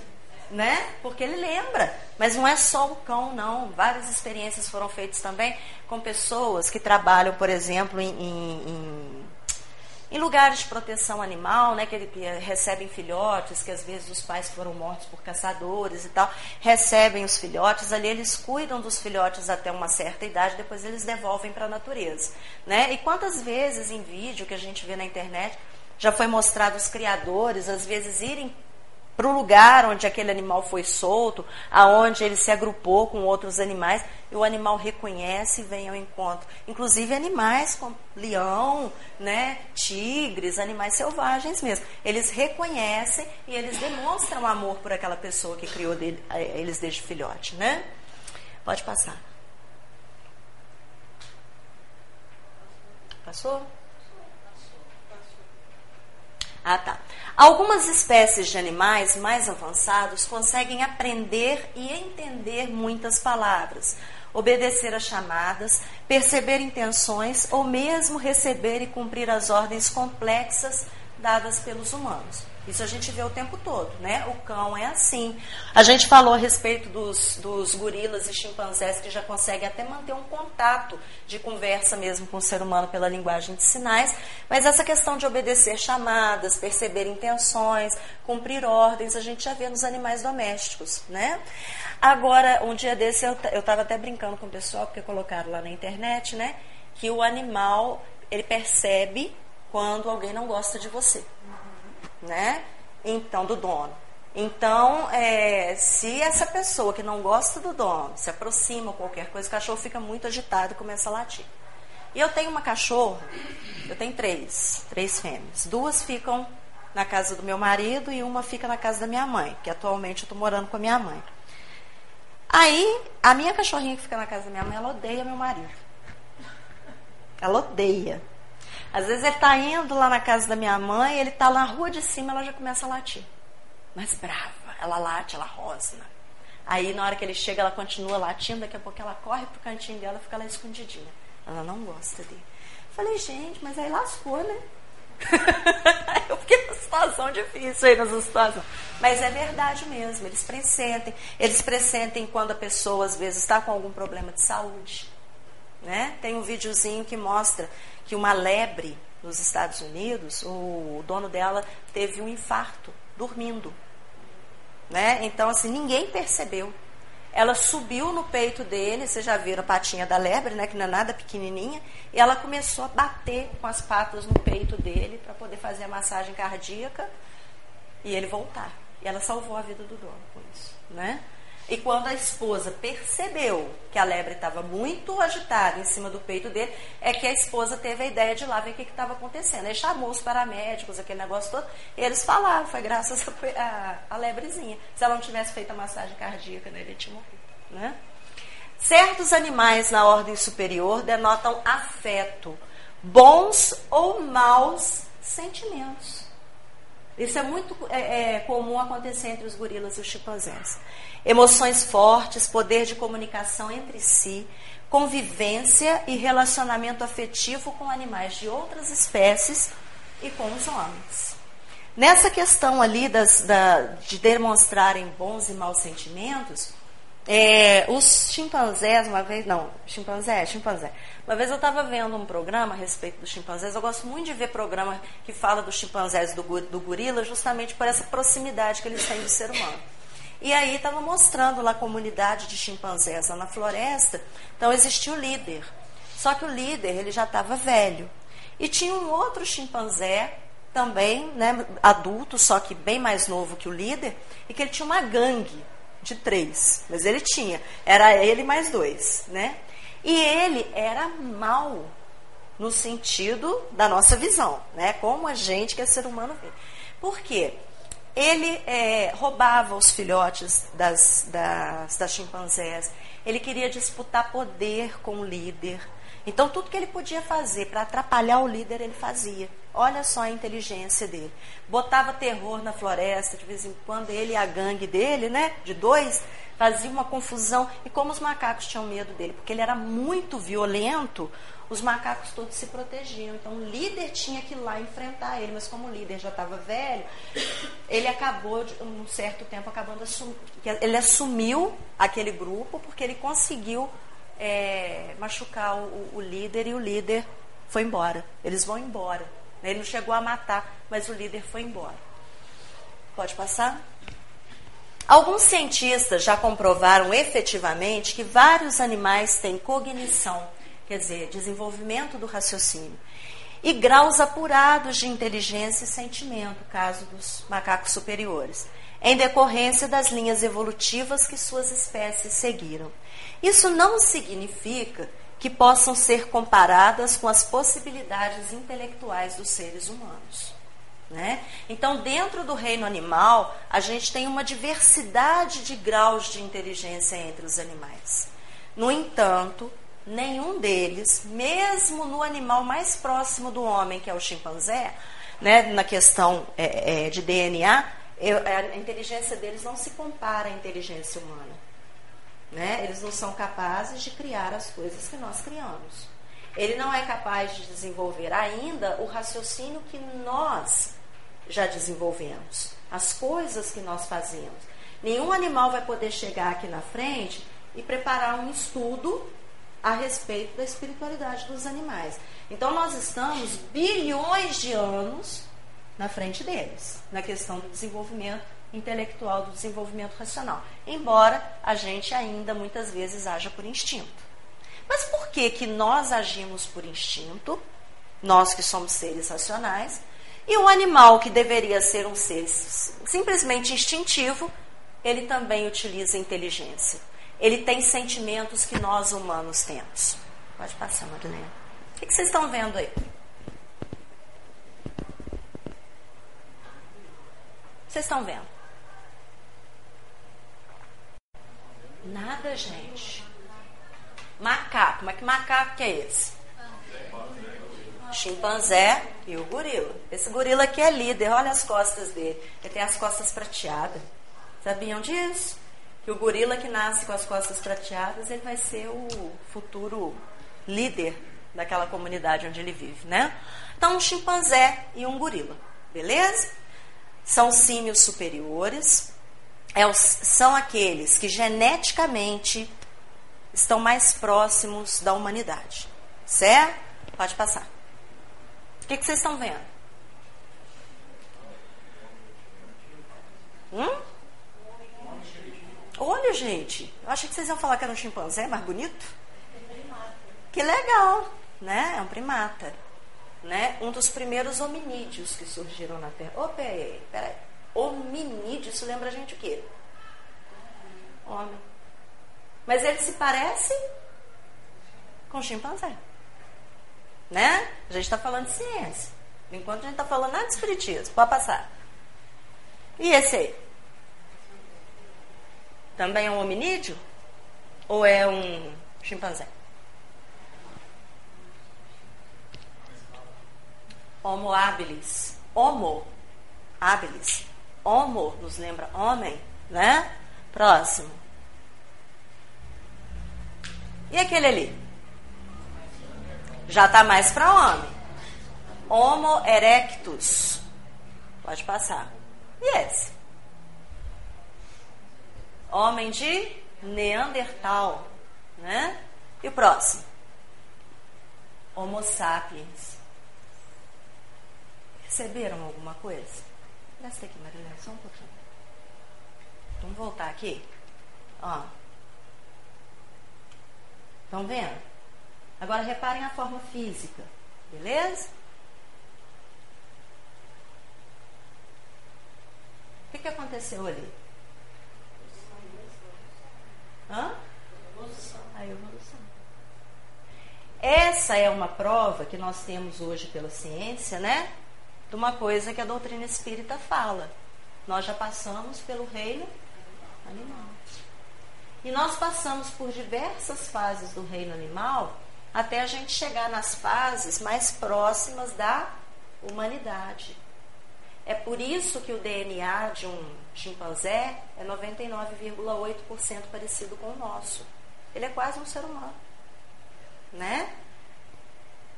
[SPEAKER 1] né? Porque ele lembra. Mas não é só o cão, não. Várias experiências foram feitas também com pessoas que trabalham, por exemplo, em, em em lugares de proteção animal, né, que, recebem filhotes, que às vezes os pais foram mortos por caçadores e tal, recebem os filhotes, ali eles cuidam dos filhotes até uma certa idade, depois eles devolvem para a natureza. Né? E quantas vezes em vídeo que a gente vê na internet já foi mostrado os criadores, às vezes, irem para o lugar onde aquele animal foi solto, aonde ele se agrupou com outros animais, e o animal reconhece e vem ao encontro. Inclusive animais como leão, né, tigres, animais selvagens mesmo. Eles reconhecem e eles demonstram amor por aquela pessoa que criou dele, eles desde filhote, né? Pode passar. Passou? Ah, tá. Algumas espécies de animais mais avançados conseguem aprender e entender muitas palavras, obedecer a chamadas, perceber intenções ou mesmo receber e cumprir as ordens complexas dadas pelos humanos. Isso a gente vê o tempo todo, né? O cão é assim. A gente falou a respeito dos, dos gorilas e chimpanzés que já conseguem até manter um contato de conversa mesmo com o ser humano pela linguagem de sinais, mas essa questão de obedecer chamadas, perceber intenções, cumprir ordens, a gente já vê nos animais domésticos, né? Agora, um dia desse eu estava até brincando com o pessoal, porque colocaram lá na internet, né? Que o animal, ele percebe quando alguém não gosta de você né? Então, do dono. Então, é, se essa pessoa que não gosta do dono se aproxima ou qualquer coisa, o cachorro fica muito agitado e começa a latir. E eu tenho uma cachorra, eu tenho três, três fêmeas. Duas ficam na casa do meu marido e uma fica na casa da minha mãe, que atualmente eu estou morando com a minha mãe. Aí, a minha cachorrinha que fica na casa da minha mãe, ela odeia meu marido. Ela odeia. Às vezes ele está indo lá na casa da minha mãe, ele está na rua de cima, ela já começa a latir. Mas brava, ela late, ela rosna. Aí na hora que ele chega, ela continua latindo, daqui a pouco ela corre pro cantinho dela fica lá escondidinha. Ela não gosta dele. Falei, gente, mas aí lascou, né? eu fiquei numa situação difícil aí nessa situação. Mas é verdade mesmo, eles pressentem. Eles pressentem quando a pessoa às vezes está com algum problema de saúde. Né? Tem um videozinho que mostra que uma lebre nos Estados Unidos, o dono dela teve um infarto dormindo. Né? Então, assim, ninguém percebeu. Ela subiu no peito dele, vocês já viram a patinha da lebre, né, que não é nada pequenininha, e ela começou a bater com as patas no peito dele para poder fazer a massagem cardíaca e ele voltar. E ela salvou a vida do dono com isso, né? E quando a esposa percebeu que a lebre estava muito agitada em cima do peito dele, é que a esposa teve a ideia de ir lá ver o que estava acontecendo. Aí chamou os paramédicos, aquele negócio todo, eles falaram, foi graças à lebrezinha. Se ela não tivesse feito a massagem cardíaca, né, ele tinha morrido. Né? Certos animais na ordem superior denotam afeto, bons ou maus sentimentos. Isso é muito é, é, comum acontecer entre os gorilas e os chimpanzés. Emoções fortes, poder de comunicação entre si, convivência e relacionamento afetivo com animais de outras espécies e com os homens. Nessa questão ali das, da, de demonstrarem bons e maus sentimentos, é, os chimpanzés, uma vez, não, chimpanzé, chimpanzé. Uma vez eu estava vendo um programa a respeito dos chimpanzés. Eu gosto muito de ver programa que fala dos chimpanzés do, do gorila, justamente por essa proximidade que eles têm do ser humano. E aí estava mostrando lá a comunidade de chimpanzés lá na floresta. Então existia o líder. Só que o líder ele já estava velho. E tinha um outro chimpanzé também, né, adulto, só que bem mais novo que o líder, e que ele tinha uma gangue de três, mas ele tinha, era ele mais dois, né? E ele era mal no sentido da nossa visão, né? Como a gente que é ser humano vê. Por quê? Ele é, roubava os filhotes das, das, das chimpanzés, ele queria disputar poder com o líder. Então, tudo que ele podia fazer para atrapalhar o líder, ele fazia. Olha só a inteligência dele. Botava terror na floresta, de vez em quando, ele e a gangue dele, né, de dois, fazia uma confusão. E como os macacos tinham medo dele, porque ele era muito violento, os macacos todos se protegiam. Então o líder tinha que ir lá enfrentar ele, mas como o líder já estava velho, ele acabou, de, um certo tempo, acabando assum, ele assumiu aquele grupo porque ele conseguiu é, machucar o, o líder e o líder foi embora. Eles vão embora. Ele não chegou a matar, mas o líder foi embora. Pode passar? Alguns cientistas já comprovaram efetivamente que vários animais têm cognição, quer dizer, desenvolvimento do raciocínio, e graus apurados de inteligência e sentimento, caso dos macacos superiores, em decorrência das linhas evolutivas que suas espécies seguiram. Isso não significa que possam ser comparadas com as possibilidades intelectuais dos seres humanos. Né? Então, dentro do reino animal, a gente tem uma diversidade de graus de inteligência entre os animais. No entanto, nenhum deles, mesmo no animal mais próximo do homem, que é o chimpanzé, né, na questão é, é, de DNA, eu, a inteligência deles não se compara à inteligência humana. Né? Eles não são capazes de criar as coisas que nós criamos. Ele não é capaz de desenvolver ainda o raciocínio que nós já desenvolvemos. As coisas que nós fazemos. Nenhum animal vai poder chegar aqui na frente e preparar um estudo a respeito da espiritualidade dos animais. Então nós estamos bilhões de anos na frente deles, na questão do desenvolvimento intelectual, do desenvolvimento racional. Embora a gente ainda muitas vezes haja por instinto. Mas por que que nós agimos por instinto? Nós que somos seres racionais, e o animal que deveria ser um ser simplesmente instintivo, ele também utiliza inteligência. Ele tem sentimentos que nós humanos temos. Pode passar, Marilena. O que vocês estão vendo aí? Vocês estão vendo? Nada, gente. Macaco. Mas que macaco que é esse? Chimpanzé e o gorila. Esse gorila aqui é líder. Olha as costas dele. Ele tem as costas prateadas. Sabiam disso? Que o gorila que nasce com as costas prateadas, ele vai ser o futuro líder daquela comunidade onde ele vive, né? Então, um chimpanzé e um gorila. Beleza? São símios superiores é são aqueles que geneticamente estão mais próximos da humanidade. Certo? Pode passar. O que, que vocês estão vendo? Hum? Olha, gente. Eu achei que vocês iam falar que era um chimpanzé mais bonito. Que legal, né? É um primata. Né? Um dos primeiros hominídeos que surgiram na Terra. Peraí, peraí. Hominídeo, isso lembra a gente o quê? Homem. Mas ele se parece com chimpanzé. Né? A gente está falando de ciência. Enquanto a gente está falando nada de espiritismo. Pode passar. E esse aí? Também é um hominídeo? Ou é um chimpanzé? Homo habilis. Homo habilis. Homo nos lembra homem, né? Próximo. E aquele ali? Já está mais para homem. Homo erectus. Pode passar. E esse? Homem de Neandertal, né? E o próximo? Homo sapiens. Perceberam alguma coisa? Presta aqui, Marilene, só um pouquinho. Vamos voltar aqui. Ó. Estão vendo? Agora reparem a forma física. Beleza? O que, que aconteceu ali? Hã? A evolução. Essa é uma prova que nós temos hoje pela ciência, né? De uma coisa que a doutrina espírita fala. Nós já passamos pelo reino animal. E nós passamos por diversas fases do reino animal até a gente chegar nas fases mais próximas da humanidade. É por isso que o DNA de um chimpanzé é 99,8% parecido com o nosso. Ele é quase um ser humano, né?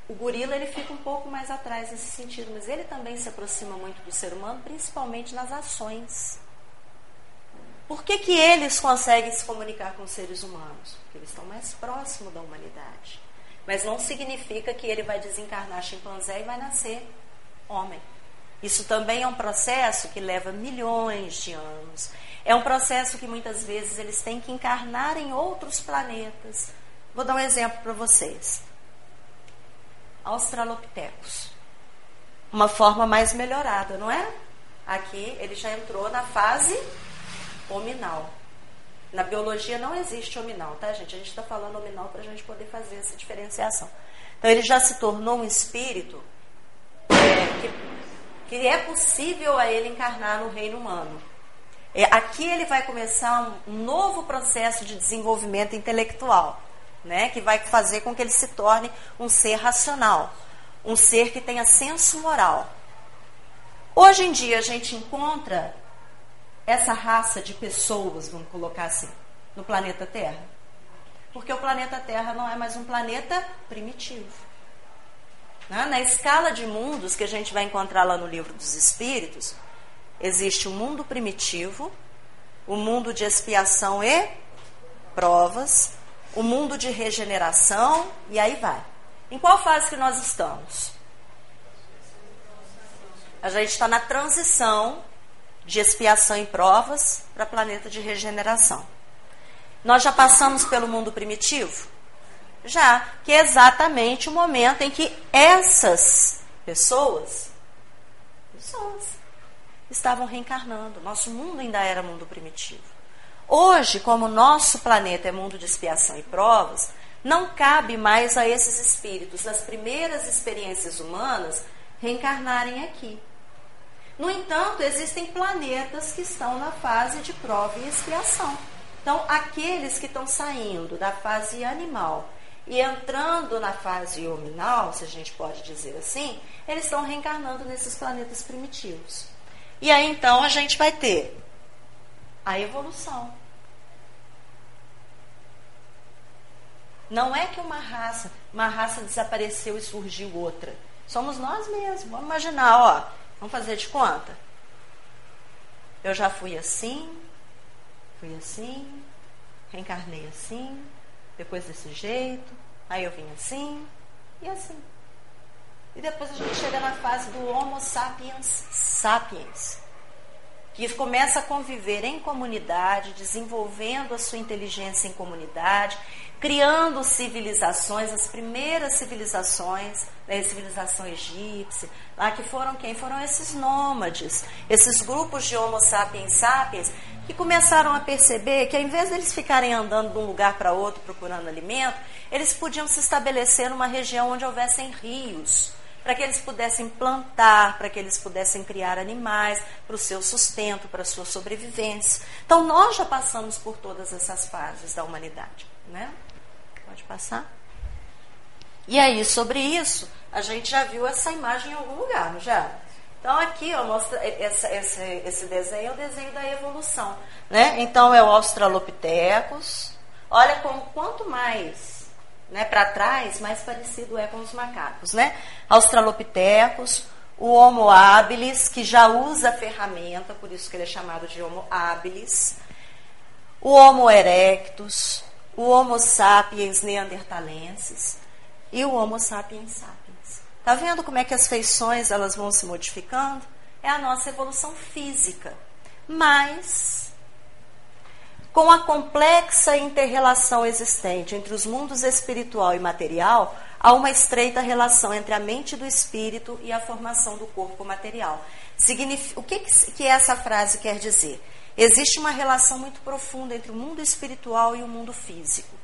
[SPEAKER 1] O gorila ele fica um pouco mais atrás nesse sentido, mas ele também se aproxima muito do ser humano, principalmente nas ações. Por que, que eles conseguem se comunicar com os seres humanos? Porque eles estão mais próximos da humanidade. Mas não significa que ele vai desencarnar chimpanzé e vai nascer homem. Isso também é um processo que leva milhões de anos. É um processo que muitas vezes eles têm que encarnar em outros planetas. Vou dar um exemplo para vocês. Australopithecus. Uma forma mais melhorada, não é? Aqui ele já entrou na fase hominal. Na biologia não existe hominal, tá, gente? A gente está falando hominal para a gente poder fazer essa diferenciação. Então ele já se tornou um espírito é, que, que, é possível a ele encarnar no reino humano. É, aqui ele vai começar um novo processo de desenvolvimento intelectual né, que vai fazer com que ele se torne um ser racional, um ser que tenha senso moral. Hoje em dia a gente encontra essa raça de pessoas, vamos colocar assim, no planeta Terra. Porque o planeta Terra não é mais um planeta primitivo. Né? Na escala de mundos que a gente vai encontrar lá no livro dos Espíritos, existe o mundo primitivo, o mundo de expiação e provas, o mundo de regeneração e aí vai. Em qual fase que nós estamos? A gente está na transição de expiação e provas para planeta de regeneração. Nós já passamos pelo mundo primitivo? Já, que é exatamente o momento em que essas pessoas, pessoas, estavam reencarnando. Nosso mundo ainda era mundo primitivo. Hoje, como nosso planeta é mundo de expiação e provas, não cabe mais a esses espíritos, nas primeiras experiências humanas, reencarnarem aqui. No entanto, existem planetas que estão na fase de prova e expiação. Então, aqueles que estão saindo da fase animal e entrando na fase hominal, se a gente pode dizer assim, eles estão reencarnando nesses planetas primitivos. E aí então a gente vai ter a evolução. Não é que uma raça, uma raça desapareceu e surgiu outra. Somos nós mesmos. Vamos imaginar, ó, vamos fazer de conta. Eu já fui assim, fui assim, reencarnei assim, depois desse jeito, aí eu vim assim e assim. E depois a gente chega na fase do Homo sapiens sapiens, que começa a conviver em comunidade, desenvolvendo a sua inteligência em comunidade, criando civilizações, as primeiras civilizações, né, a civilização egípcia, lá que foram quem? Foram esses nômades, esses grupos de Homo sapiens sapiens, que começaram a perceber que ao invés deles ficarem andando de um lugar para outro procurando alimento, eles podiam se estabelecer numa região onde houvessem rios, para que eles pudessem plantar, para que eles pudessem criar animais para o seu sustento, para a sua sobrevivência. Então, nós já passamos por todas essas fases da humanidade. Né? Pode passar? E aí, sobre isso, a gente já viu essa imagem em algum lugar, não já? Então, aqui, ó, mostra esse, esse, esse desenho é o desenho da evolução. Né? Então, é o Australopithecus. Olha como quanto mais né, para trás, mais parecido é com os macacos, né? Australopithecus, o Homo habilis, que já usa ferramenta, por isso que ele é chamado de Homo habilis, o Homo erectus, o Homo sapiens neandertalensis e o Homo sapiens sapiens. Tá vendo como é que as feições elas vão se modificando? É a nossa evolução física. Mas com a complexa interrelação existente entre os mundos espiritual e material, há uma estreita relação entre a mente do espírito e a formação do corpo material. o que, que essa frase quer dizer? Existe uma relação muito profunda entre o mundo espiritual e o mundo físico.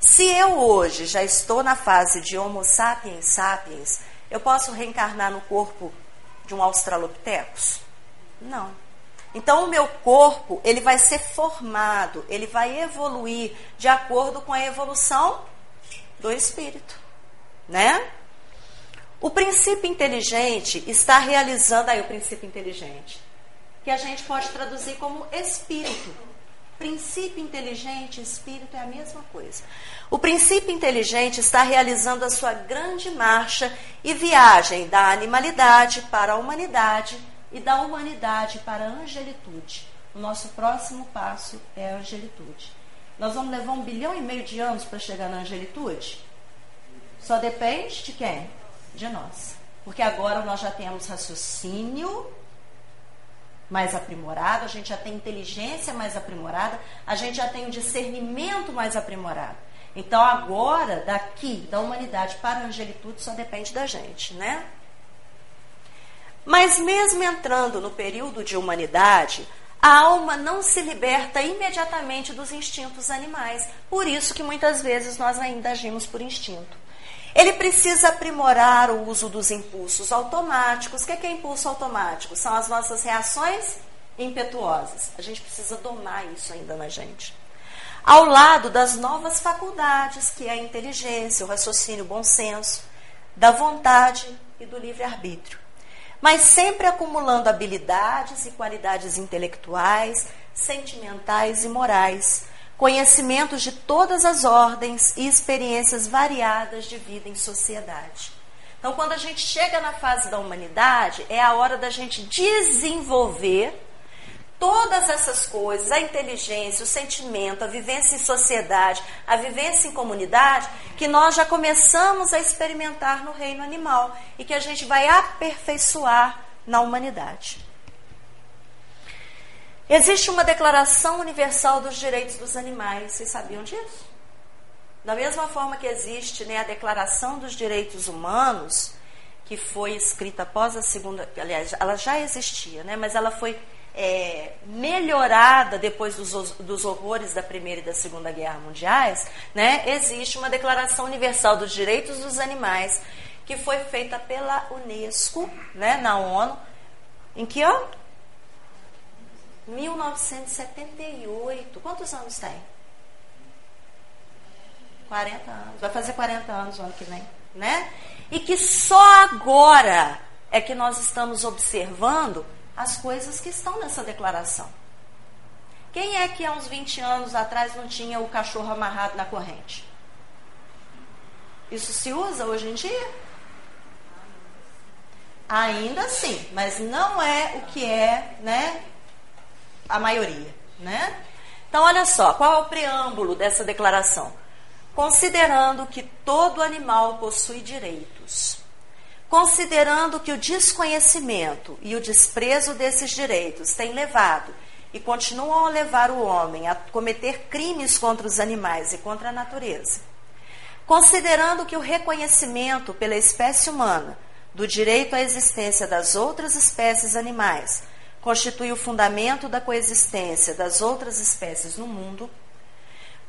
[SPEAKER 1] Se eu hoje já estou na fase de Homo sapiens sapiens, eu posso reencarnar no corpo de um Australopithecus? Não. Então o meu corpo, ele vai ser formado, ele vai evoluir de acordo com a evolução do espírito, né? O princípio inteligente está realizando aí o princípio inteligente, que a gente pode traduzir como espírito. Princípio inteligente espírito é a mesma coisa. O princípio inteligente está realizando a sua grande marcha e viagem da animalidade para a humanidade e da humanidade para a angelitude. O nosso próximo passo é a angelitude. Nós vamos levar um bilhão e meio de anos para chegar na angelitude? Só depende de quem? De nós. Porque agora nós já temos raciocínio mais aprimorado, a gente já tem inteligência mais aprimorada, a gente já tem um discernimento mais aprimorado. Então agora, daqui, da humanidade para a angelitude, só depende da gente, né? Mas mesmo entrando no período de humanidade, a alma não se liberta imediatamente dos instintos animais. Por isso que muitas vezes nós ainda agimos por instinto. Ele precisa aprimorar o uso dos impulsos automáticos. O que é, que é impulso automático? São as nossas reações impetuosas. A gente precisa domar isso ainda na gente. Ao lado das novas faculdades, que é a inteligência, o raciocínio, o bom senso, da vontade e do livre-arbítrio mas sempre acumulando habilidades e qualidades intelectuais, sentimentais e morais, conhecimentos de todas as ordens e experiências variadas de vida em sociedade. Então, quando a gente chega na fase da humanidade, é a hora da gente desenvolver todas essas coisas, a inteligência, o sentimento, a vivência em sociedade, a vivência em comunidade, que nós já começamos a experimentar no reino animal e que a gente vai aperfeiçoar na humanidade. Existe uma Declaração Universal dos Direitos dos Animais, vocês sabiam disso? Da mesma forma que existe né, a Declaração dos Direitos Humanos, que foi escrita após a Segunda. Aliás, ela já existia, né, mas ela foi é, melhorada depois dos, dos horrores da Primeira e da Segunda Guerra Mundiais, né, existe uma Declaração Universal dos Direitos dos Animais, que foi feita pela Unesco, né, na ONU, em que ano? 1978. Quantos anos tem? 40 anos. Vai fazer 40 anos o ano que vem, né? E que só agora é que nós estamos observando as coisas que estão nessa declaração. Quem é que há uns 20 anos atrás não tinha o cachorro amarrado na corrente? Isso se usa hoje em dia? Ainda sim, mas não é o que é, né, a maioria, né? Então, olha só, qual é o preâmbulo dessa declaração? Considerando que todo animal possui direitos, considerando que o desconhecimento e o desprezo desses direitos têm levado e continuam a levar o homem a cometer crimes contra os animais e contra a natureza, considerando que o reconhecimento pela espécie humana do direito à existência das outras espécies animais constitui o fundamento da coexistência das outras espécies no mundo,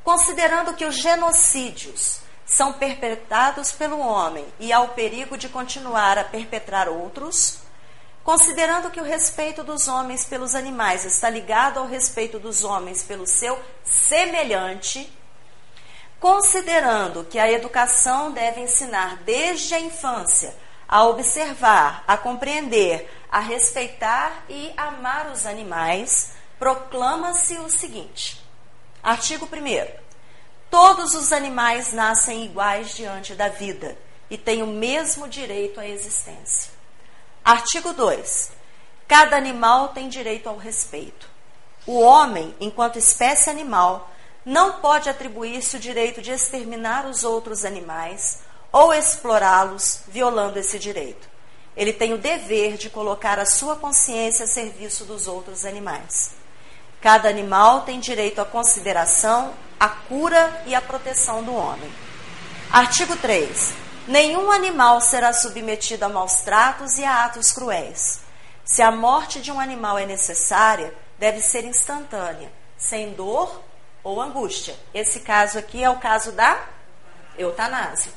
[SPEAKER 1] considerando que os genocídios são perpetrados pelo homem e há o perigo de continuar a perpetrar outros, considerando que o respeito dos homens pelos animais está ligado ao respeito dos homens pelo seu semelhante, considerando que a educação deve ensinar desde a infância a observar, a compreender, a respeitar e amar os animais, proclama-se o seguinte: artigo 1. Todos os animais nascem iguais diante da vida e têm o mesmo direito à existência. Artigo 2. Cada animal tem direito ao respeito. O homem, enquanto espécie animal, não pode atribuir-se o direito de exterminar os outros animais ou explorá-los, violando esse direito. Ele tem o dever de colocar a sua consciência a serviço dos outros animais. Cada animal tem direito à consideração, à cura e à proteção do homem. Artigo 3. Nenhum animal será submetido a maus tratos e a atos cruéis. Se a morte de um animal é necessária, deve ser instantânea, sem dor ou angústia. Esse caso aqui é o caso da eutanásia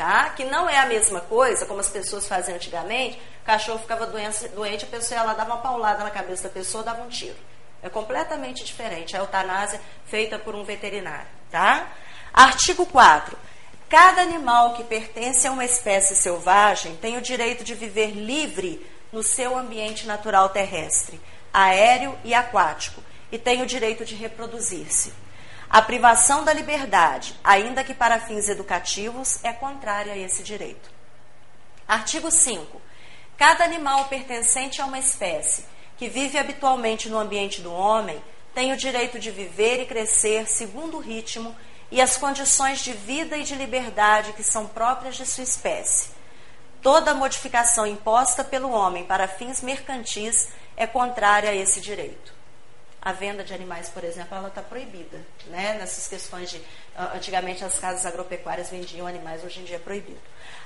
[SPEAKER 1] tá? Que não é a mesma coisa, como as pessoas faziam antigamente, o cachorro ficava doente, doente a pessoa ia lá, dava uma paulada na cabeça da pessoa, dava um tiro. É completamente diferente, a eutanásia feita por um veterinário, tá? Artigo 4. Cada animal que pertence a uma espécie selvagem tem o direito de viver livre no seu ambiente natural terrestre, aéreo e aquático, e tem o direito de reproduzir-se. A privação da liberdade, ainda que para fins educativos, é contrária a esse direito. Artigo 5. Cada animal pertencente a uma espécie que vive habitualmente no ambiente do homem tem o direito de viver e crescer segundo o ritmo e as condições de vida e de liberdade que são próprias de sua espécie. Toda modificação imposta pelo homem para fins mercantis é contrária a esse direito a venda de animais, por exemplo, ela está proibida, né? Nessas questões de antigamente as casas agropecuárias vendiam animais, hoje em dia é proibido.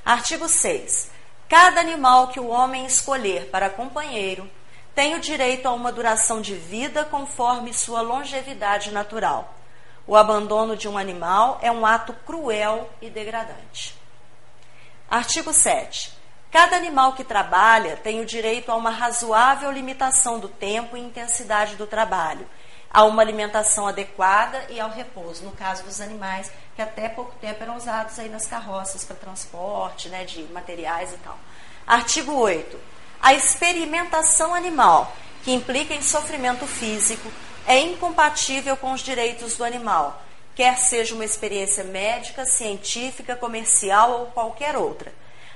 [SPEAKER 1] Artigo 6. Cada animal que o homem escolher para companheiro tem o direito a uma duração de vida conforme sua longevidade natural. O abandono de um animal é um ato cruel e degradante. Artigo 7. Cada animal que trabalha tem o direito a uma razoável limitação do tempo e intensidade do trabalho, a uma alimentação adequada e ao repouso, no caso dos animais que até pouco tempo eram usados aí nas carroças para transporte, né, de materiais e tal. Artigo 8. A experimentação animal, que implica em sofrimento físico, é incompatível com os direitos do animal, quer seja uma experiência médica, científica, comercial ou qualquer outra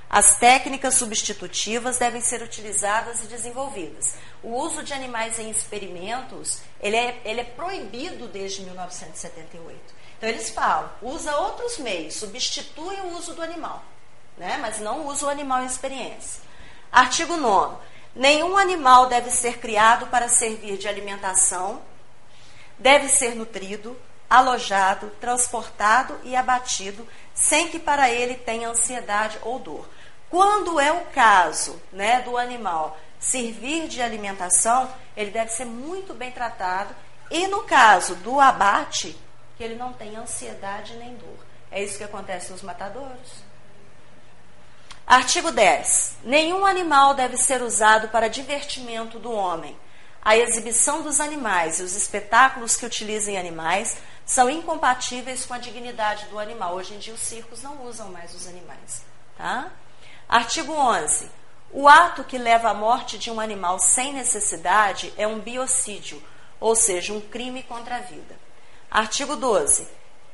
[SPEAKER 1] As técnicas substitutivas devem ser utilizadas e desenvolvidas. O uso de animais em experimentos, ele é, ele é proibido desde 1978. Então eles falam, usa outros meios, substitui o uso do animal, né? mas não usa o animal em experiência. Artigo 9. Nenhum animal deve ser criado para servir de alimentação, deve ser nutrido, alojado, transportado e abatido, sem que para ele tenha ansiedade ou dor. Quando é o caso né, do animal servir de alimentação, ele deve ser muito bem tratado. E no caso do abate, que ele não tenha ansiedade nem dor. É isso que acontece nos matadouros. Artigo 10. Nenhum animal deve ser usado para divertimento do homem. A exibição dos animais e os espetáculos que utilizem animais são incompatíveis com a dignidade do animal. Hoje em dia os circos não usam mais os animais, tá? Artigo 11. O ato que leva à morte de um animal sem necessidade é um biocídio, ou seja, um crime contra a vida. Artigo 12.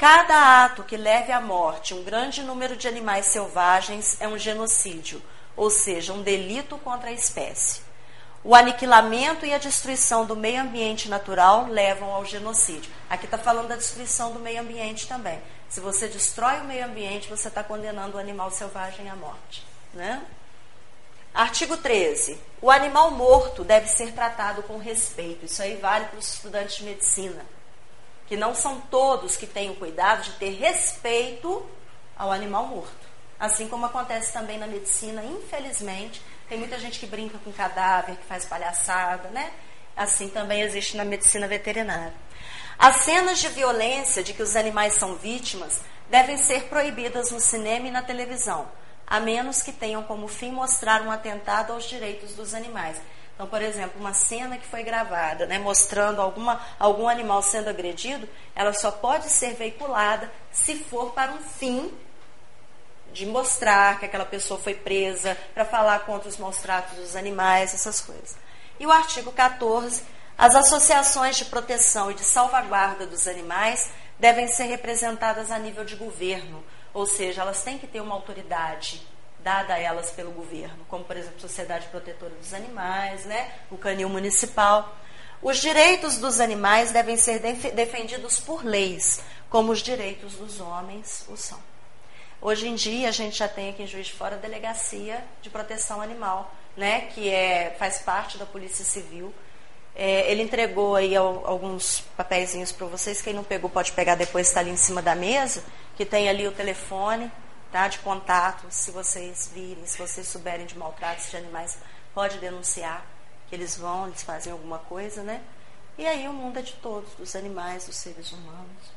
[SPEAKER 1] Cada ato que leve à morte um grande número de animais selvagens é um genocídio, ou seja, um delito contra a espécie. O aniquilamento e a destruição do meio ambiente natural levam ao genocídio. Aqui está falando da destruição do meio ambiente também. Se você destrói o meio ambiente, você está condenando o animal selvagem à morte. Né? Artigo 13. O animal morto deve ser tratado com respeito. Isso aí vale para os estudantes de medicina. Que não são todos que têm o cuidado de ter respeito ao animal morto. Assim como acontece também na medicina, infelizmente, tem muita gente que brinca com cadáver, que faz palhaçada, né? Assim também existe na medicina veterinária. As cenas de violência de que os animais são vítimas devem ser proibidas no cinema e na televisão a menos que tenham como fim mostrar um atentado aos direitos dos animais. Então, por exemplo, uma cena que foi gravada, né, mostrando alguma, algum animal sendo agredido, ela só pode ser veiculada se for para um fim de mostrar que aquela pessoa foi presa, para falar contra os maus tratos dos animais, essas coisas. E o artigo 14, as associações de proteção e de salvaguarda dos animais devem ser representadas a nível de governo, ou seja, elas têm que ter uma autoridade dada a elas pelo governo, como por exemplo a Sociedade Protetora dos Animais, né, o Canil Municipal. Os direitos dos animais devem ser defendidos por leis, como os direitos dos homens o são. Hoje em dia a gente já tem aqui em Juiz de Fora a Delegacia de Proteção Animal, né, que é, faz parte da Polícia Civil. É, ele entregou aí alguns papeizinhos para vocês. Quem não pegou pode pegar depois, está ali em cima da mesa que tem ali o telefone tá, de contato, se vocês virem, se vocês souberem de maltratos de animais, pode denunciar, que eles vão, eles fazem alguma coisa, né? E aí o mundo é de todos, dos animais, dos seres humanos.